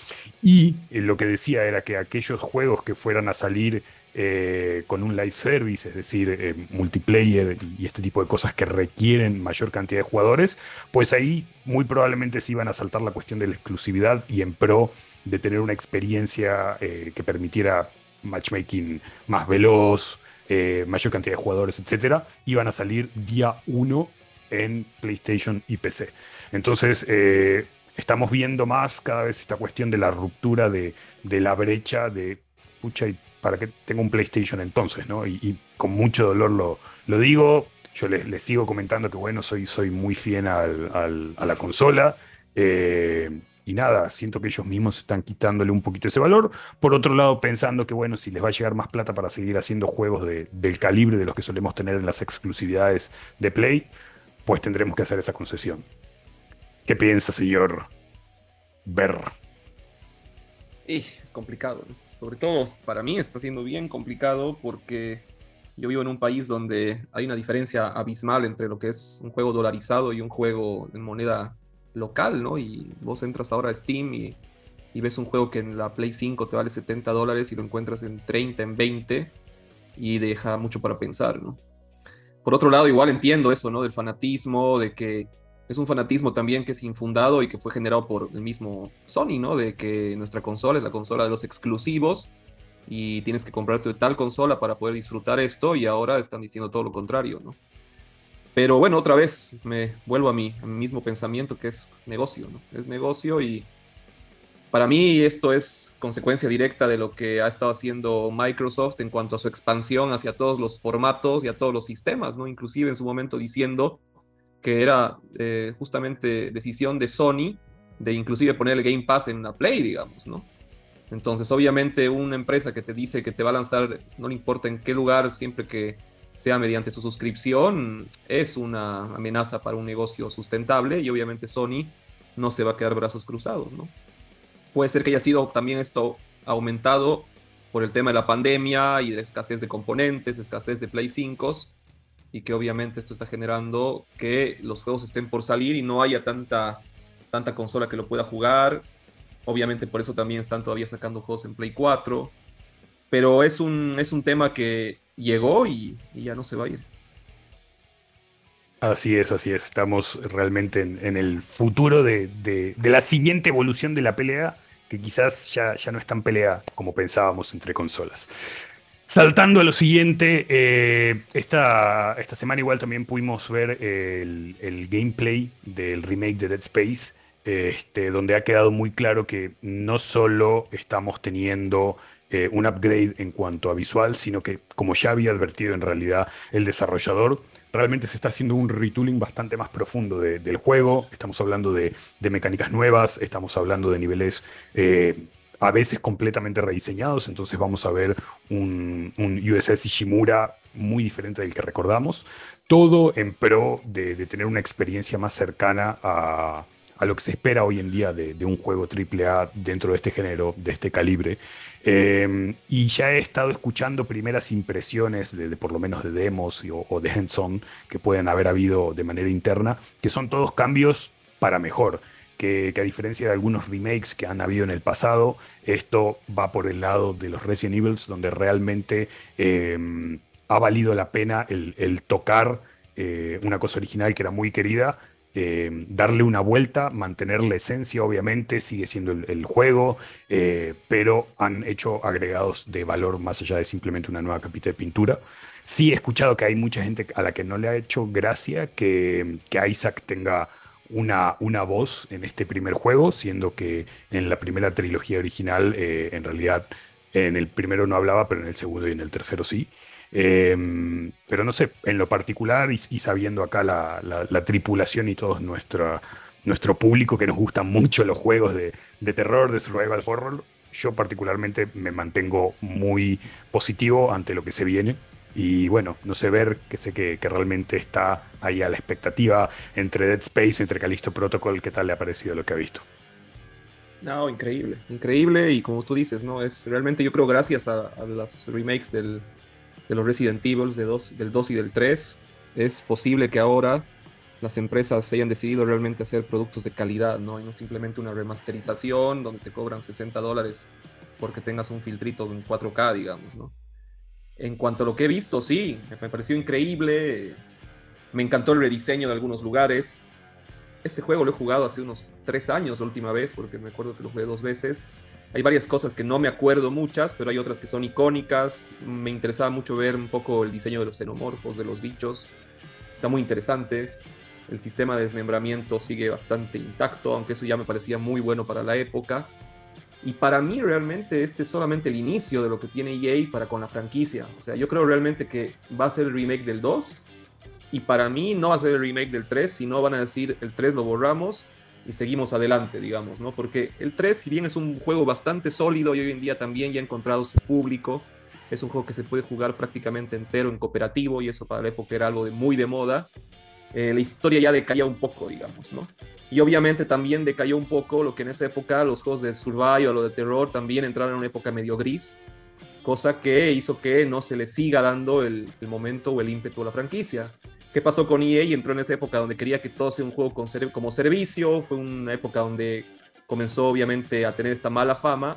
Y eh, lo que decía era que aquellos juegos que fueran a salir eh, con un live service, es decir, multiplayer y este tipo de cosas que requieren mayor cantidad de jugadores, pues ahí muy probablemente se iban a saltar la cuestión de la exclusividad y en pro de tener una experiencia que permitiera matchmaking más veloz, eh, mayor cantidad de jugadores, etcétera, iban a salir día 1 en PlayStation y PC. Entonces, eh, estamos viendo más cada vez esta cuestión de la ruptura de, la brecha de, pucha, ¿y para qué tengo un PlayStation entonces? ¿no? Y, con mucho dolor lo, lo digo. Yo les, sigo comentando que, bueno, soy, soy muy fiel a la consola. Eh, y nada, siento que ellos mismos están quitándole un poquito ese valor. Por otro lado, pensando que bueno, si les va a llegar más plata para seguir haciendo juegos del calibre de los que solemos tener en las exclusividades de Play, pues tendremos que hacer esa concesión. ¿Qué piensa, señor Ver? Es complicado, sobre todo para mí está siendo bien complicado porque yo vivo en un país donde hay una diferencia abismal entre lo que es un juego dolarizado y un juego en moneda local, ¿no? Y vos entras ahora a Steam y, ves un juego que en la Play 5 te vale 70 dólares y lo encuentras en 30, en 20 y deja mucho para pensar, ¿no? Por otro lado, igual entiendo eso, ¿no? Del fanatismo, de que es un fanatismo también que es infundado y que fue generado por el mismo Sony, ¿no? De que nuestra consola es la consola de los exclusivos y tienes que comprarte tal consola para poder disfrutar esto y ahora están diciendo todo lo contrario, ¿no? Pero bueno, otra vez me vuelvo a mi, mismo pensamiento que es negocio, ¿no? Es negocio y para mí esto es consecuencia directa de lo que ha estado haciendo Microsoft en cuanto a su expansión hacia todos los formatos y a todos los sistemas, ¿no? Inclusive en su momento diciendo que era eh, justamente decisión de Sony de inclusive poner el Game Pass en la Play, digamos, ¿no? Entonces, obviamente, una empresa que te dice que te va a lanzar, no le importa en qué lugar, siempre que sea mediante su suscripción, es una amenaza para un negocio sustentable y obviamente Sony no se va a quedar brazos cruzados, ¿no? Puede ser que haya sido también esto aumentado por el tema de la pandemia y de la escasez de componentes, escasez de Play 5 y que obviamente esto está generando que los juegos estén por salir y no haya tanta, tanta consola que lo pueda jugar. Obviamente por eso también están todavía sacando juegos en Play 4. Pero es un, es un tema que llegó y, ya no se va a ir. Así es, así es. Estamos realmente en, el futuro de, la siguiente evolución de la pelea, que quizás ya, ya no es tan pelea como pensábamos entre consolas. Saltando a lo siguiente, eh, esta, esta, semana igual también pudimos ver el, gameplay del remake de Dead Space, este, donde ha quedado muy claro que no solo estamos teniendo eh, un upgrade en cuanto a visual, sino que, como ya había advertido en realidad el desarrollador, realmente se está haciendo un retooling bastante más profundo del juego. Estamos hablando de, mecánicas nuevas, estamos hablando de niveles eh, a veces completamente rediseñados, entonces vamos a ver un, USS Ishimura muy diferente del que recordamos. Todo en pro de, tener una experiencia más cercana a, lo que se espera hoy en día de, de, un juego AAA dentro de este género, de este calibre. Em, y ya he estado escuchando primeras impresiones de, por lo menos de demos o, de hands-on que pueden haber habido de manera interna, que son todos cambios para mejor. Que, a diferencia de algunos remakes que han habido en el pasado, esto va por el lado de los Resident Evil, donde realmente em, ha valido la pena el, tocar eh, una cosa original que era muy querida eh, darle una vuelta, mantener la esencia, obviamente, sigue siendo el, juego, eh, pero han hecho agregados de valor más allá de simplemente una nueva capita de pintura. Sí he escuchado que hay mucha gente a la que no le ha hecho gracia que, Isaac tenga una, una, voz en este primer juego, siendo que en la primera trilogía original, eh, en realidad, en el primero no hablaba, pero en el segundo y en el tercero sí. Em, pero no sé, en lo particular y, sabiendo acá la, tripulación y toda nuestra, nuestro público que nos gustan mucho los juegos de, de terror, de survival horror, yo particularmente me mantengo muy positivo ante lo que se viene. Y bueno, no sé ver, que sé que, realmente está ahí a la expectativa entre Dead Space, entre Callisto Protocol, ¿qué tal le ha parecido lo que ha visto? No, increíble, increíble y como tú dices, ¿no? Es realmente yo creo gracias a, las remakes del, de los Resident Evil de dos, del 2 y del 3, es posible que ahora las empresas hayan decidido realmente hacer productos de calidad, ¿no? Y no simplemente una remasterización donde te cobran 60 dólares porque tengas un filtrito en 4K, digamos, ¿no? En cuanto a lo que he visto, sí, me pareció increíble. Me encantó el rediseño de algunos lugares. Este juego lo he jugado hace unos tres años la última vez, porque me acuerdo que lo jugué dos veces. Hay varias cosas que no me acuerdo muchas, pero hay otras que son icónicas. Me interesaba mucho ver un poco el diseño de los xenomorfos, de los bichos. Está muy interesantes. El sistema de desmembramiento sigue bastante intacto, aunque eso ya me parecía muy bueno para la época. Y para mí realmente este es solamente el inicio de lo que tiene EA para con la franquicia. O sea, yo creo realmente que va a ser el remake del 2. Y para mí no va a ser el remake del 3, sino van a decir el 3 lo borramos y seguimos adelante, digamos, ¿no? Porque el 3, si bien es un juego bastante sólido y hoy en día también ya ha encontrado su público, es un juego que se puede jugar prácticamente entero en cooperativo y eso para la época era algo de muy de moda. Eh, la historia ya decaía un poco, digamos, ¿no? Y obviamente también decayó un poco lo que en esa época los juegos de survival o de terror también entraron en una época medio gris, cosa que hizo que no se le siga dando el, momento o el ímpetu a la franquicia. ¿Qué pasó con EA? Entró en esa época donde quería que todo sea un juego con como servicio, fue una época donde comenzó obviamente a tener esta mala fama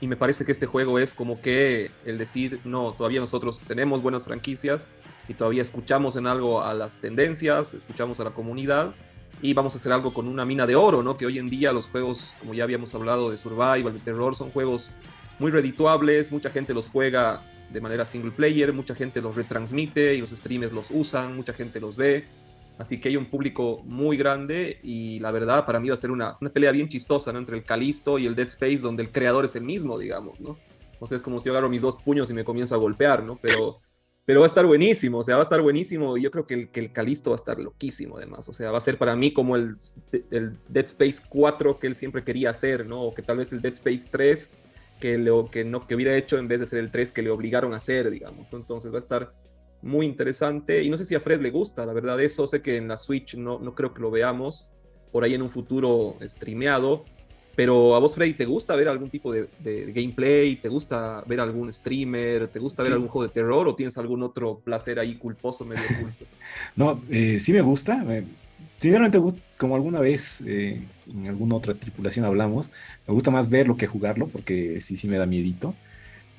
y me parece que este juego es como que el decir, no, todavía nosotros tenemos buenas franquicias, y todavía escuchamos en algo a las tendencias, escuchamos a la comunidad y vamos a hacer algo con una mina de oro, ¿no? Que hoy en día los juegos, como ya habíamos hablado de survival, de terror, son juegos muy redituables, mucha gente los juega de manera single player, mucha gente los retransmite y los streamers los usan, mucha gente los ve. Así que hay un público muy grande y la verdad para mí va a ser una, una pelea bien chistosa ¿no? entre el Calisto y el Dead Space donde el creador es el mismo, digamos, ¿no? O es como si yo agarro mis dos puños y me comienzo a golpear, ¿no? Pero pero va a estar buenísimo, o sea, va a estar buenísimo. Yo creo que el, que el Calisto va a estar loquísimo, además. O sea, va a ser para mí como el, el Dead Space 4 que él siempre quería hacer, ¿no? O que tal vez el Dead Space 3 que, lo, que, no, que hubiera hecho en vez de ser el 3 que le obligaron a hacer, digamos. Entonces va a estar muy interesante. Y no sé si a Fred le gusta, la verdad, eso. Sé que en la Switch no, no creo que lo veamos por ahí en un futuro streameado. Pero a vos, Freddy, ¿te gusta ver algún tipo de, gameplay? ¿Te gusta ver algún streamer? ¿Te gusta ver algún juego de terror? ¿O tienes algún otro placer ahí culposo, medio culto? no, eh, sí me gusta. sinceramente, como alguna vez eh, en alguna otra tripulación hablamos, me gusta más verlo que jugarlo, porque sí, sí me da miedito.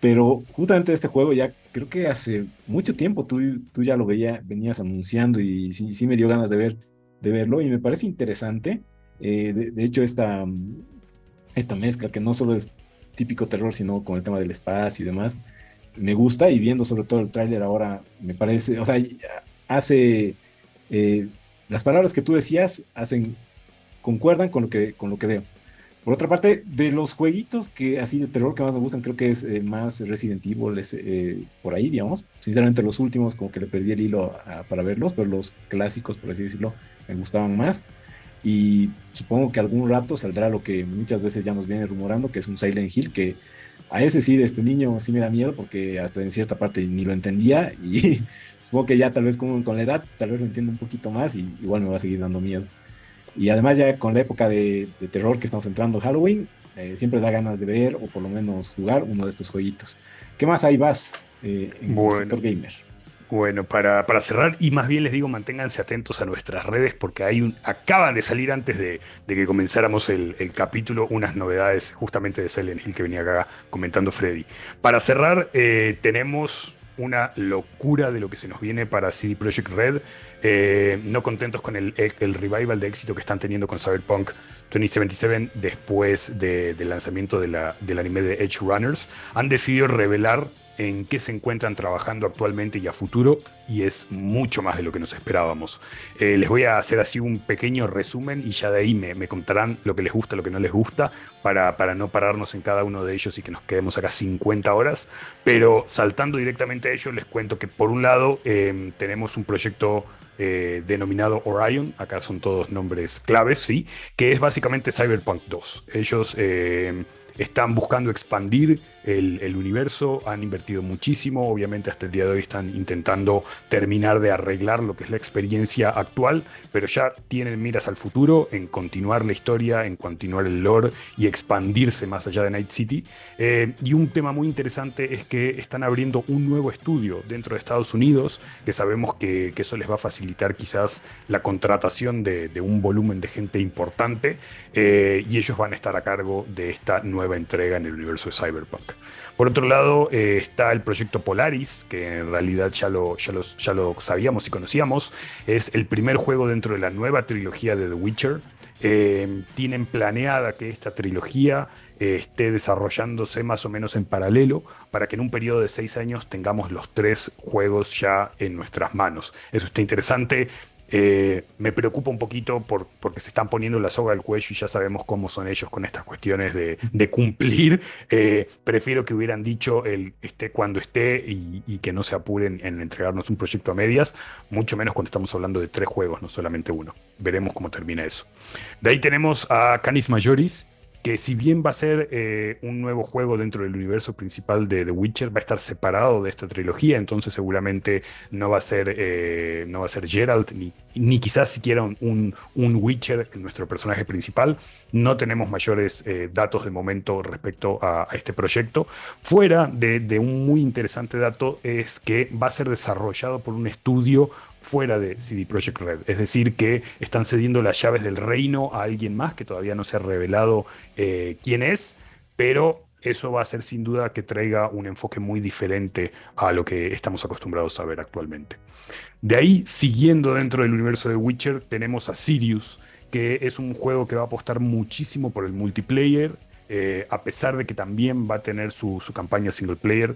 Pero justamente este juego ya creo que hace mucho tiempo tú, tú ya lo veía, venías anunciando y sí, sí me dio ganas de, ver, de verlo y me parece interesante. Eh, de, hecho, esta, esta mezcla que no solo es típico terror, sino con el tema del espacio y demás, me gusta y viendo sobre todo el tráiler ahora me parece, o sea, hace, eh, las palabras que tú decías hacen, concuerdan con lo que, con lo que veo. Por otra parte, de los jueguitos que así de terror que más me gustan, creo que es eh, más Resident Evil, eh, por ahí, digamos. Sinceramente, los últimos como que le perdí el hilo para verlos, pero los clásicos, por así decirlo, me gustaban más. Y supongo que algún rato saldrá lo que muchas veces ya nos viene rumorando, que es un Silent Hill, que a ese sí, de este niño sí me da miedo porque hasta en cierta parte ni lo entendía y supongo que ya tal vez con, con la edad tal vez lo entiendo un poquito más y igual me va a seguir dando miedo. Y además ya con la época de, terror que estamos entrando Halloween, eh, siempre da ganas de ver o por lo menos jugar uno de estos jueguitos. ¿Qué más hay vas eh, en el sector gamer? Bueno, para, cerrar, y más bien les digo, manténganse atentos a nuestras redes porque hay un, acaban de salir antes de, que comenzáramos el, capítulo unas novedades justamente de Silent Hill que venía acá comentando Freddy. Para cerrar, eh, tenemos una locura de lo que se nos viene para CD Projekt Red. Eh, no contentos con el, revival de éxito que están teniendo con Cyberpunk 2077 después del lanzamiento del anime de Edge Runners, han decidido revelar en qué se encuentran trabajando actualmente y a futuro, y es mucho más de lo que nos esperábamos. Eh, les voy a hacer así un pequeño resumen y ya de ahí me, me contarán lo que les gusta, lo que no les gusta, para, para, no pararnos en cada uno de ellos y que nos quedemos acá 50 horas. Pero saltando directamente a ellos, les cuento que por un lado eh, tenemos un proyecto eh, denominado Orion, acá son todos nombres claves, ¿sí? que es básicamente Cyberpunk 2. Ellos eh, están buscando expandir el, universo, han invertido muchísimo, obviamente hasta el día de hoy están intentando terminar de arreglar lo que es la experiencia actual, pero ya tienen miras al futuro en continuar la historia, en continuar el lore y expandirse más allá de Night City. Eh, y un tema muy interesante es que están abriendo un nuevo estudio dentro de Estados Unidos, que sabemos que, eso les va a facilitar quizás la contratación de, un volumen de gente importante, eh, y ellos van a estar a cargo de esta nueva entrega en el universo de Cyberpunk. Por otro lado, eh, está el proyecto Polaris, que en realidad ya lo, ya, ya lo sabíamos y conocíamos. Es el primer juego dentro de la nueva trilogía de The Witcher. Eh, tienen planeada que esta trilogía eh, esté desarrollándose más o menos en paralelo para que en un periodo de seis años tengamos los tres juegos ya en nuestras manos. Eso está interesante. Eh, me preocupa un poquito por, porque se están poniendo la soga al cuello y ya sabemos cómo son ellos con estas cuestiones de, cumplir. Eh, prefiero que hubieran dicho el esté cuando esté y, que no se apuren en entregarnos un proyecto a medias, mucho menos cuando estamos hablando de tres juegos, no solamente uno. Veremos cómo termina eso. De ahí tenemos a Canis Majoris, que si bien va a ser eh, un nuevo juego dentro del universo principal de The Witcher, va a estar separado de esta trilogía, entonces seguramente no va a ser, eh, no va a ser Geralt, ni, ni quizás siquiera un, un, Witcher, nuestro personaje principal. No tenemos mayores eh, datos de momento respecto a, este proyecto. Fuera de un muy interesante dato es que va a ser desarrollado por un estudio fuera de CD Projekt Red. Es decir, que están cediendo las llaves del reino a alguien más que todavía no se ha revelado eh, quién es, pero eso va a ser sin duda que traiga un enfoque muy diferente a lo que estamos acostumbrados a ver actualmente. De ahí, siguiendo dentro del universo de Witcher, tenemos a Sirius, que es un juego que va a apostar muchísimo por el multiplayer, eh, a pesar de que también va a tener su, su campaña single player.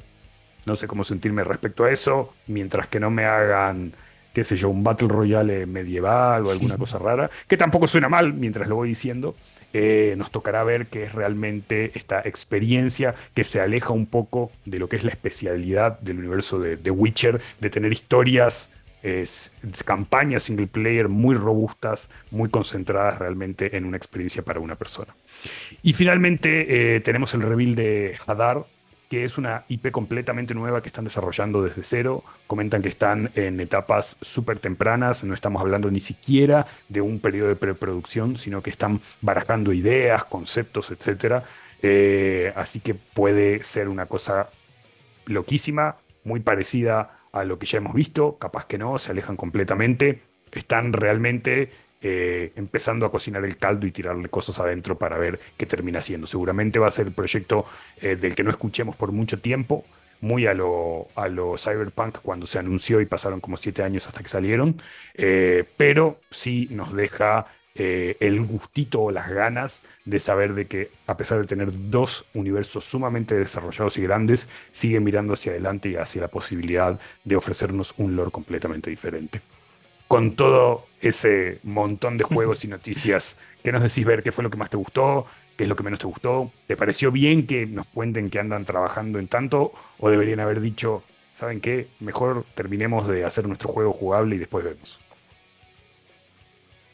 No sé cómo sentirme respecto a eso, mientras que no me hagan qué sé yo, un Battle Royale medieval o alguna cosa rara, que tampoco suena mal mientras lo voy diciendo. Eh, nos tocará ver qué es realmente esta experiencia que se aleja un poco de lo que es la especialidad del universo de, de Witcher, de tener historias, campañas single player muy robustas, muy concentradas realmente en una experiencia para una persona. Y finalmente eh, tenemos el reveal de Hadar, que es una IP completamente nueva que están desarrollando desde cero. Comentan que están en etapas súper tempranas, no estamos hablando ni siquiera de un periodo de preproducción, sino que están barajando ideas, conceptos, etc. Eh, así que puede ser una cosa loquísima, muy parecida a lo que ya hemos visto, capaz que no, se alejan completamente. Están realmente eh, empezando a cocinar el caldo y tirarle cosas adentro para ver qué termina siendo. Seguramente va a ser el proyecto eh, del que no escuchemos por mucho tiempo, muy a lo, a lo Cyberpunk cuando se anunció y pasaron como siete años hasta que salieron, eh, pero sí nos deja el gustito o las ganas de saber de que a pesar de tener dos universos sumamente desarrollados y grandes, sigue mirando hacia adelante y hacia la posibilidad de ofrecernos un lore completamente diferente con todo ese montón de juegos y noticias. ¿Qué nos decís ver? ¿Qué fue lo que más te gustó? ¿Qué es lo que menos te gustó? ¿Te pareció bien que nos cuenten que andan trabajando en tanto? ¿O deberían haber dicho, ¿saben qué? Mejor terminemos de hacer nuestro juego jugable y después vemos?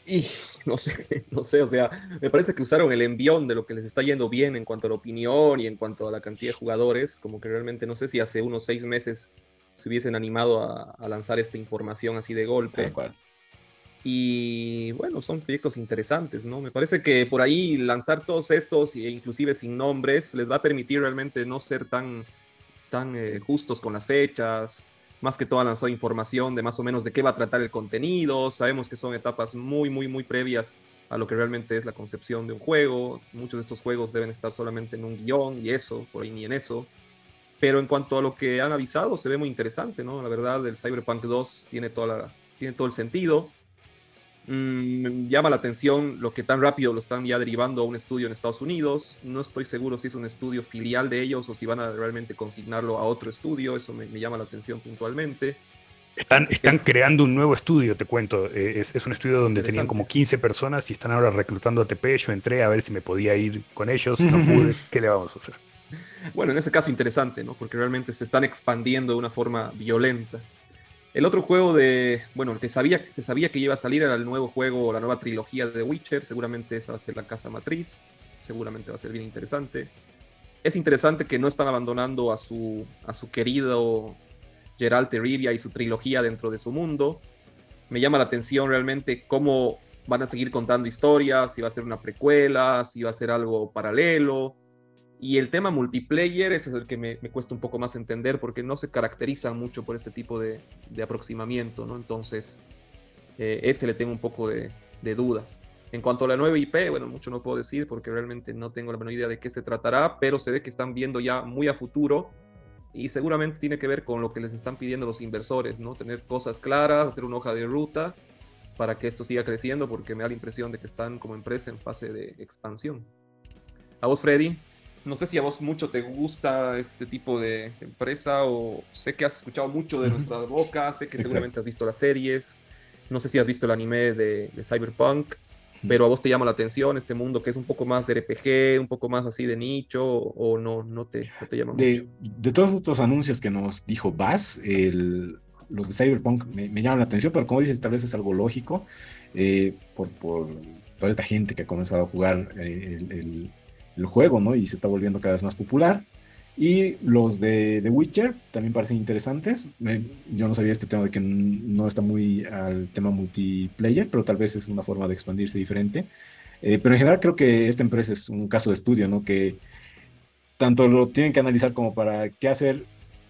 Y no sé, no sé, o sea, me parece que usaron el envión de lo que les está yendo bien en cuanto a la opinión y en cuanto a la cantidad de jugadores, como que realmente no sé si hace unos seis meses se hubiesen animado a, lanzar esta información así de golpe. Y bueno, son proyectos interesantes, ¿no? Me parece que por ahí lanzar todos estos, e inclusive sin nombres, les va a permitir realmente no ser tan, tan eh, justos con las fechas. Más que todo lanzado información de más o menos de qué va a tratar el contenido. Sabemos que son etapas muy, muy, muy previas a lo que realmente es la concepción de un juego. Muchos de estos juegos deben estar solamente en un guion y eso, por ahí ni en eso. Pero en cuanto a lo que han avisado, se ve muy interesante, ¿no? La verdad, el Cyberpunk 2 tiene, toda la, tiene todo el sentido. Mm, llama la atención lo que tan rápido lo están ya derivando a un estudio en Estados Unidos. No estoy seguro si es un estudio filial de ellos o si van a realmente consignarlo a otro estudio. Eso me, llama la atención puntualmente. Están, están creando un nuevo estudio, te cuento. Eh, es, un estudio donde tenían como 15 personas y están ahora reclutando a TP. Yo entré a ver si me podía ir con ellos. No pude. ¿Qué le vamos a hacer? Bueno, en ese caso interesante, ¿no? Porque realmente se están expandiendo de una forma violenta. El otro juego de, bueno, el que sabía, se sabía que iba a salir era el nuevo juego, la nueva trilogía de The Witcher. Seguramente esa va a ser la casa matriz. Seguramente va a ser bien interesante. Es interesante que no están abandonando a su, a su querido Geralt de Rivia y su trilogía dentro de su mundo. Me llama la atención realmente cómo van a seguir contando historias, si va a ser una precuela, si va a ser algo paralelo y el tema multiplayer, ese es el que me, cuesta un poco más entender porque no se caracteriza mucho por este tipo de, aproximamiento, ¿no? Entonces, eh, ese le tengo un poco de, dudas. En cuanto a la nueva IP, bueno, mucho no puedo decir porque realmente no tengo la menor idea de qué se tratará, pero se ve que están viendo ya muy a futuro y seguramente tiene que ver con lo que les están pidiendo los inversores, ¿no? Tener cosas claras, hacer una hoja de ruta para que esto siga creciendo porque me da la impresión de que están como empresa en fase de expansión. A vos, Freddy, no sé si a vos mucho te gusta este tipo de empresa o sé que has escuchado mucho de nuestra boca, sé que seguramente has visto las series, no sé si has visto el anime de, Cyberpunk, pero a vos te llama la atención este mundo que es un poco más de RPG, un poco más así de nicho o no, no, te, te llama de, mucho. De todos estos anuncios que nos dijo Bass, los de Cyberpunk me, llaman la atención, pero como dices, tal vez es algo lógico eh, por, por, toda esta gente que ha comenzado a jugar eh, el el juego, ¿no? Y se está volviendo cada vez más popular. Y los de The Witcher también parecen interesantes. yo no sabía este tema de que no está muy al tema multiplayer, pero tal vez es una forma de expandirse diferente. Eh, pero en general creo que esta empresa es un caso de estudio, ¿no? Que tanto lo tienen que analizar como para qué hacer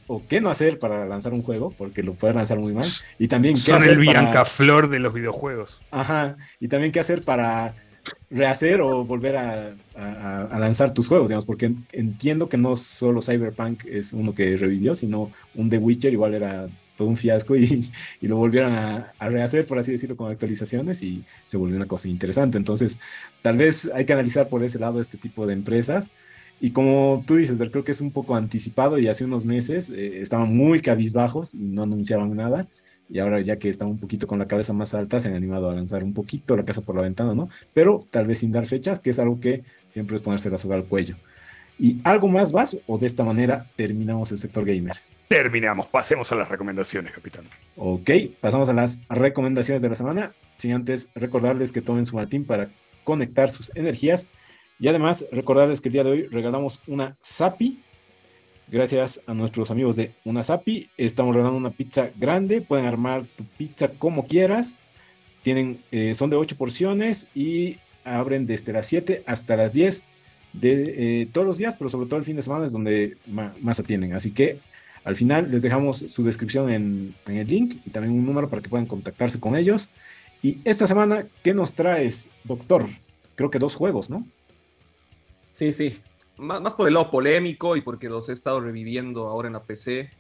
o qué no hacer para lanzar un juego, porque lo pueden lanzar muy mal. Y también qué Son el Bianca-Flor de los videojuegos. Ajá. Y también qué hacer para rehacer o volver a, lanzar tus juegos, digamos, porque entiendo que no solo Cyberpunk es uno que revivió, sino un The Witcher igual era todo un fiasco y, lo volvieron a, rehacer, por así decirlo, con actualizaciones y se volvió una cosa interesante. Entonces, tal vez hay que analizar por ese lado este tipo de empresas. Y como tú dices, creo que es un poco anticipado y hace unos meses eh, estaban muy cabizbajos y no anunciaban nada y ahora ya que están un poquito con la cabeza más alta, se han animado a lanzar un poquito la casa por la ventana, ¿no? Pero tal vez sin dar fechas, que es algo que siempre es ponerse la soga al cuello. ¿Y algo más vas o de esta manera terminamos el sector gamer? Terminamos, pasemos a las recomendaciones, capitán. Ok, pasamos a las recomendaciones de la semana. Sin antes recordarles que tomen su martín para conectar sus energías. Y además recordarles que el día de hoy regalamos una SAPI gracias a nuestros amigos de Unasapi. Estamos regalando una pizza grande, pueden armar tu pizza como quieras. Tienen, eh, son de 8 porciones y abren desde las 7 hasta las 10 de eh, todos los días, pero sobre todo el fin de semana es donde más, atienden. Así que al final les dejamos su descripción en, en, el link y también un número para que puedan contactarse con ellos. Y esta semana, ¿qué nos traes, doctor? Creo que dos juegos, ¿no? Sí, sí más, por el lado polémico y porque los he estado reviviendo ahora en la PC.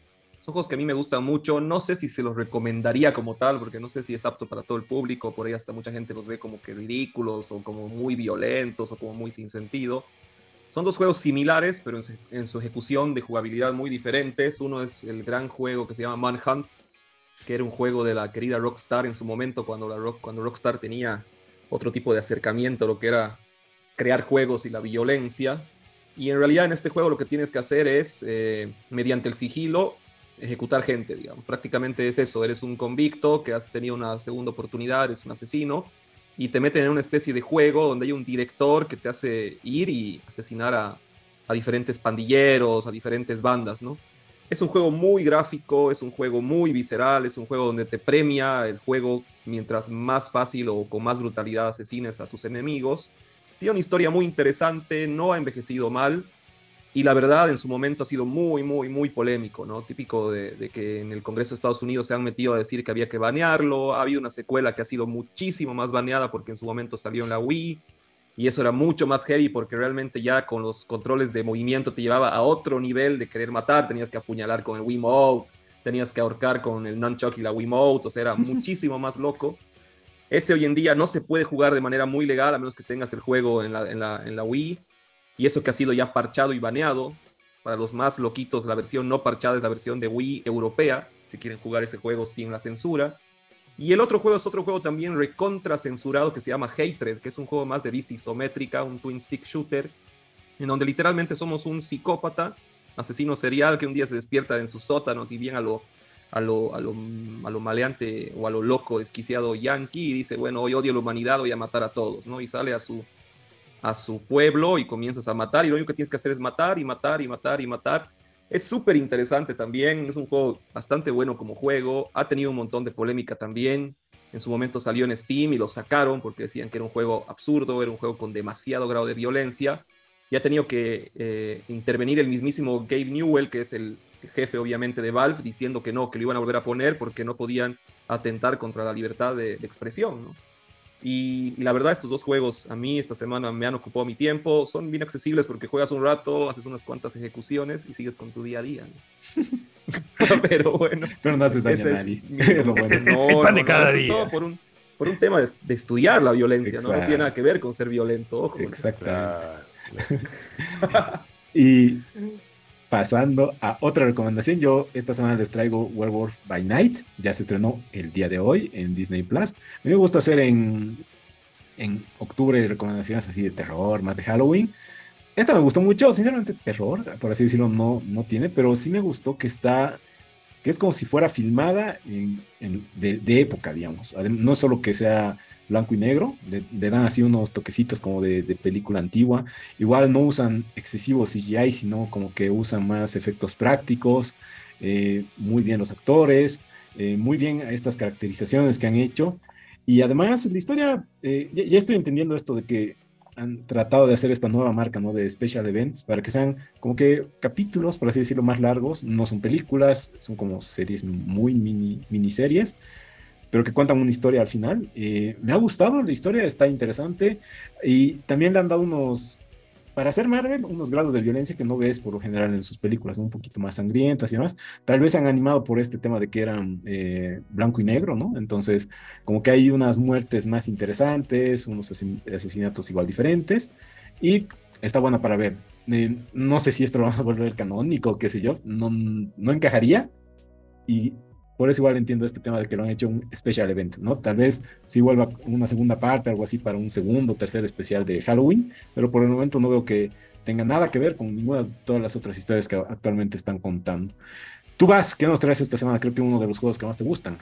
Son juegos que a mí me gustan mucho. No sé si se los recomendaría como tal, porque no sé si es apto para todo el público. Por ahí hasta mucha gente los ve como que ridículos o como muy violentos o como muy sin sentido. Son dos juegos similares, pero en su, ejecución de jugabilidad muy diferentes. Uno es el gran juego que se llama Manhunt, que era un juego de la querida Rockstar en su momento, cuando, la cuando Rockstar tenía otro tipo de acercamiento lo que era crear juegos y la violencia. Y en realidad en este juego lo que tienes que hacer es, eh, mediante el sigilo, ejecutar gente, digamos. Prácticamente es eso, eres un convicto que has tenido una segunda oportunidad, eres un asesino, y te meten en una especie de juego donde hay un director que te hace ir y asesinar a, a diferentes pandilleros, a diferentes bandas, ¿no? Es un juego muy gráfico, es un juego muy visceral, es un juego donde te premia el juego mientras más fácil o con más brutalidad asesines a tus enemigos tiene una historia muy interesante, no ha envejecido mal y la verdad en su momento ha sido muy, muy, muy polémico, ¿no? Típico de, que en el Congreso de Estados Unidos se han metido a decir que había que banearlo, ha habido una secuela que ha sido muchísimo más baneada porque en su momento salió en la Wii y eso era mucho más heavy porque realmente ya con los controles de movimiento te llevaba a otro nivel de querer matar, tenías que apuñalar con el Wiimote, tenías que ahorcar con el nunchuck y la Wiimote, o sea, era muchísimo más loco. Ese hoy en día no se puede jugar de manera muy legal a menos que tengas el juego en la, en la, Wii. Y eso que ha sido ya parchado y baneado. Para los más loquitos, la versión no parchada es la versión de Wii europea, si quieren jugar ese juego sin la censura. Y el otro juego es otro juego también recontra censurado que se llama Hatred, que es un juego más de vista isométrica, un twin stick shooter, en donde literalmente somos un psicópata, asesino serial que un día se despierta en sus sótanos y bien a lo, a lo, a lo, a lo maleante o a lo loco, desquiciado yankee y dice, bueno, hoy odio a la humanidad, voy a matar a todos, ¿no? Y sale a su, pueblo y comienzas a matar y lo único que tienes que hacer es matar y matar y matar y matar. Es súper interesante también, es un juego bastante bueno como juego, ha tenido un montón de polémica también. En su momento salió en Steam y lo sacaron porque decían que era un juego absurdo, era un juego con demasiado grado de violencia. Y ha tenido que eh, intervenir el mismísimo Gabe Newell, que es el jefe obviamente de Valve, diciendo que no, que lo iban a volver a poner porque no podían atentar contra la libertad de, de expresión. ¿no? Y, y, la verdad, estos dos juegos a mí esta semana me han ocupado mi tiempo. Son bien accesibles porque juegas un rato, haces unas cuantas ejecuciones y sigues con tu día a día. ¿no? Pero bueno. Pero no haces daño a nadie. Mi, bueno. no, el pan de no, cada no, día. Por un, por un tema de, de estudiar la violencia, ¿no? no tiene nada que ver con ser violento. Ojo. Exactamente. y pasando a otra recomendación, yo esta semana les traigo Werewolf by Night, ya se estrenó el día de hoy en Disney Plus. A mí me gusta hacer en, en octubre recomendaciones así de terror, más de Halloween. Esta me gustó mucho, sinceramente terror, por así decirlo, no, no tiene, pero sí me gustó que está, que es como si fuera filmada en, de, época, digamos. No solo que sea blanco y negro, le, dan así unos toquecitos como de, película antigua. Igual no usan excesivo CGI, sino como que usan más efectos prácticos, eh, muy bien los actores, eh, muy bien estas caracterizaciones que han hecho. Y además la historia, eh, ya, ya, estoy entendiendo esto de que han tratado de hacer esta nueva marca, ¿no? De special events, para que sean como que capítulos, por así decirlo, más largos, no son películas, son como series muy mini, miniseries, pero que cuentan una historia al final. Eh, me ha gustado, la historia está interesante y también le han dado unos, para hacer Marvel, unos grados de violencia que no ves por lo general en sus películas, ¿no? un poquito más sangrientas y demás. Tal vez han animado por este tema de que eran eh, blanco y negro, ¿no? Entonces, como que hay unas muertes más interesantes, unos asesinatos igual diferentes y está buena para ver. Eh, no sé si esto lo van a volver canónico, qué sé yo, no, no encajaría. Y por eso igual entiendo este tema de que lo han hecho un special event, ¿no? Tal vez si vuelva una segunda parte, algo así, para un segundo o tercer especial de Halloween, pero por el momento no veo que tenga nada que ver con ninguna de todas las otras historias que actualmente están contando. Tú vas, ¿qué nos traes esta semana? Creo que uno de los juegos que más te gustan.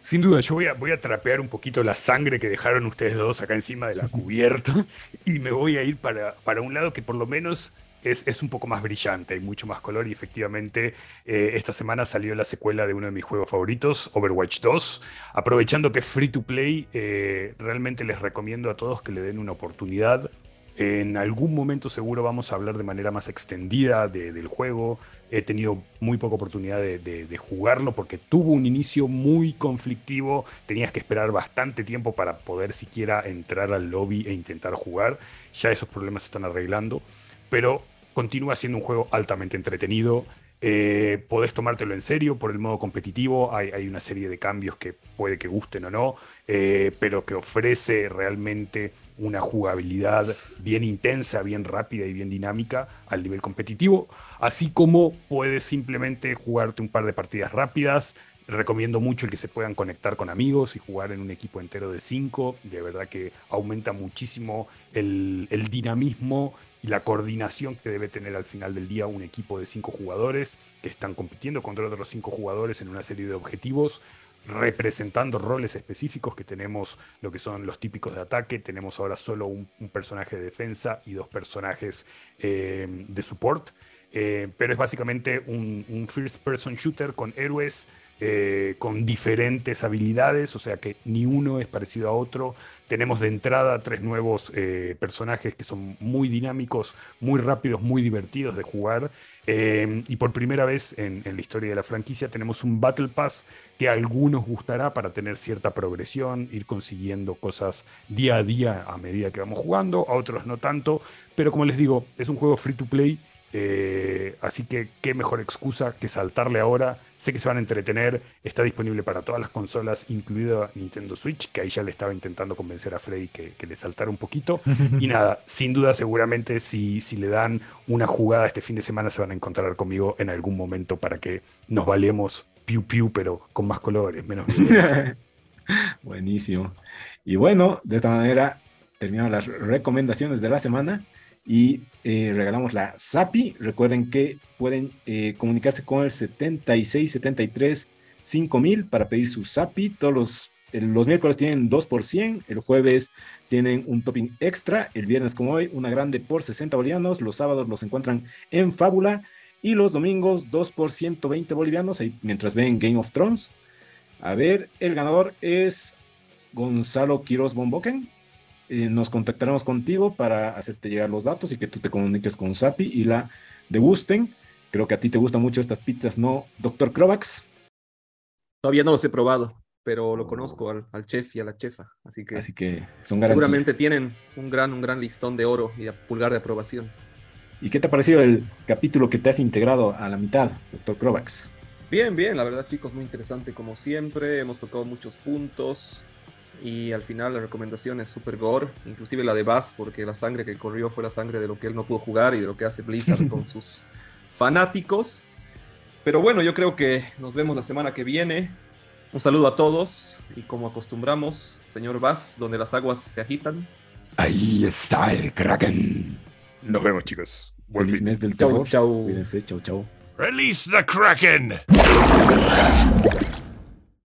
Sin duda, yo voy a, voy a trapear un poquito la sangre que dejaron ustedes dos acá encima de la cubierta y me voy a ir para, para un lado que por lo menos es, es, un poco más brillante, hay mucho más color y efectivamente eh, esta semana salió la secuela de uno de mis juegos favoritos, Overwatch 2. Aprovechando que es free to play, eh, realmente les recomiendo a todos que le den una oportunidad. En algún momento seguro vamos a hablar de manera más extendida de, del juego. He tenido muy poca oportunidad de, de, de, jugarlo porque tuvo un inicio muy conflictivo. Tenías que esperar bastante tiempo para poder siquiera entrar al lobby e intentar jugar. Ya esos problemas se están arreglando. Pero continúa siendo un juego altamente entretenido. Eh, podés tomártelo en serio por el modo competitivo. Hay, una serie de cambios que puede que gusten o no, eh, pero que ofrece realmente una jugabilidad bien intensa, bien rápida y bien dinámica al nivel competitivo. Así como puedes simplemente jugarte un par de partidas rápidas. Recomiendo mucho el que se puedan conectar con amigos y jugar en un equipo entero de cinco. De verdad que aumenta muchísimo el dinamismo y la coordinación que debe tener al final del día un equipo de cinco jugadores que están compitiendo contra otros cinco jugadores en una serie de objetivos, representando roles específicos que tenemos lo que son los típicos de ataque, tenemos ahora solo un, personaje de defensa y dos personajes eh, de support, eh, pero es básicamente un first person shooter con héroes eh, con diferentes habilidades, o sea que ni uno es parecido a otro. Tenemos de entrada tres nuevos eh, personajes que son muy dinámicos, muy rápidos, muy divertidos de jugar. Eh, y por primera vez en, en, la historia de la franquicia tenemos un Battle Pass que a algunos gustará para tener cierta progresión, ir consiguiendo cosas día a día a medida que vamos jugando, a otros no tanto. Pero como les digo, es un juego free to play Eh, así que qué mejor excusa que saltarle ahora. Sé que se van a entretener. Está disponible para todas las consolas, incluida Nintendo Switch, que ahí ya le estaba intentando convencer a Freddy que, le saltara un poquito. y nada, sin duda seguramente si, si le dan una jugada este fin de semana se van a encontrar conmigo en algún momento para que nos valemos piu piu, pero con más colores, menos Buenísimo. Y bueno, de esta manera terminamos las recomendaciones de la semana y eh, regalamos la SAPI. Recuerden que pueden eh, comunicarse con el 7673 5000 para pedir su SAPI. Todos los, los miércoles tienen 2 por 100, el jueves tienen un topping extra, el viernes como hoy una grande por 60 bolivianos, los sábados los encuentran en Fábula y los domingos 2 por 120 bolivianos mientras ven Game of Thrones. A ver, el ganador es Gonzalo Quiroz Bomboken eh, nos contactaremos contigo para hacerte llegar los datos y que tú te comuniques con Sapi y la degusten. Creo que a ti te gustan mucho estas pizzas, ¿no, doctor Krovax? Todavía no los he probado, pero lo conozco al, chef y a la chefa, así que, así que son seguramente tienen un gran, un gran listón de oro y a pulgar de aprobación. ¿Y qué te ha parecido el capítulo que te has integrado a la mitad, doctor Krovax? Bien, bien, la verdad chicos, muy interesante como siempre, hemos tocado muchos puntos, y al final la recomendación es super gore, inclusive la de Bass, porque la sangre que corrió fue la sangre de lo que él no pudo jugar y de lo que hace Blizzard con sus fanáticos. Pero bueno, yo creo que nos vemos la semana que viene. Un saludo a todos y como acostumbramos, señor Bass, donde las aguas se agitan. Ahí está el Kraken. Nos vemos, chicos. Buen Feliz mes del terror. Chau, chau. Cuídense, chau, chau. Release the Kraken.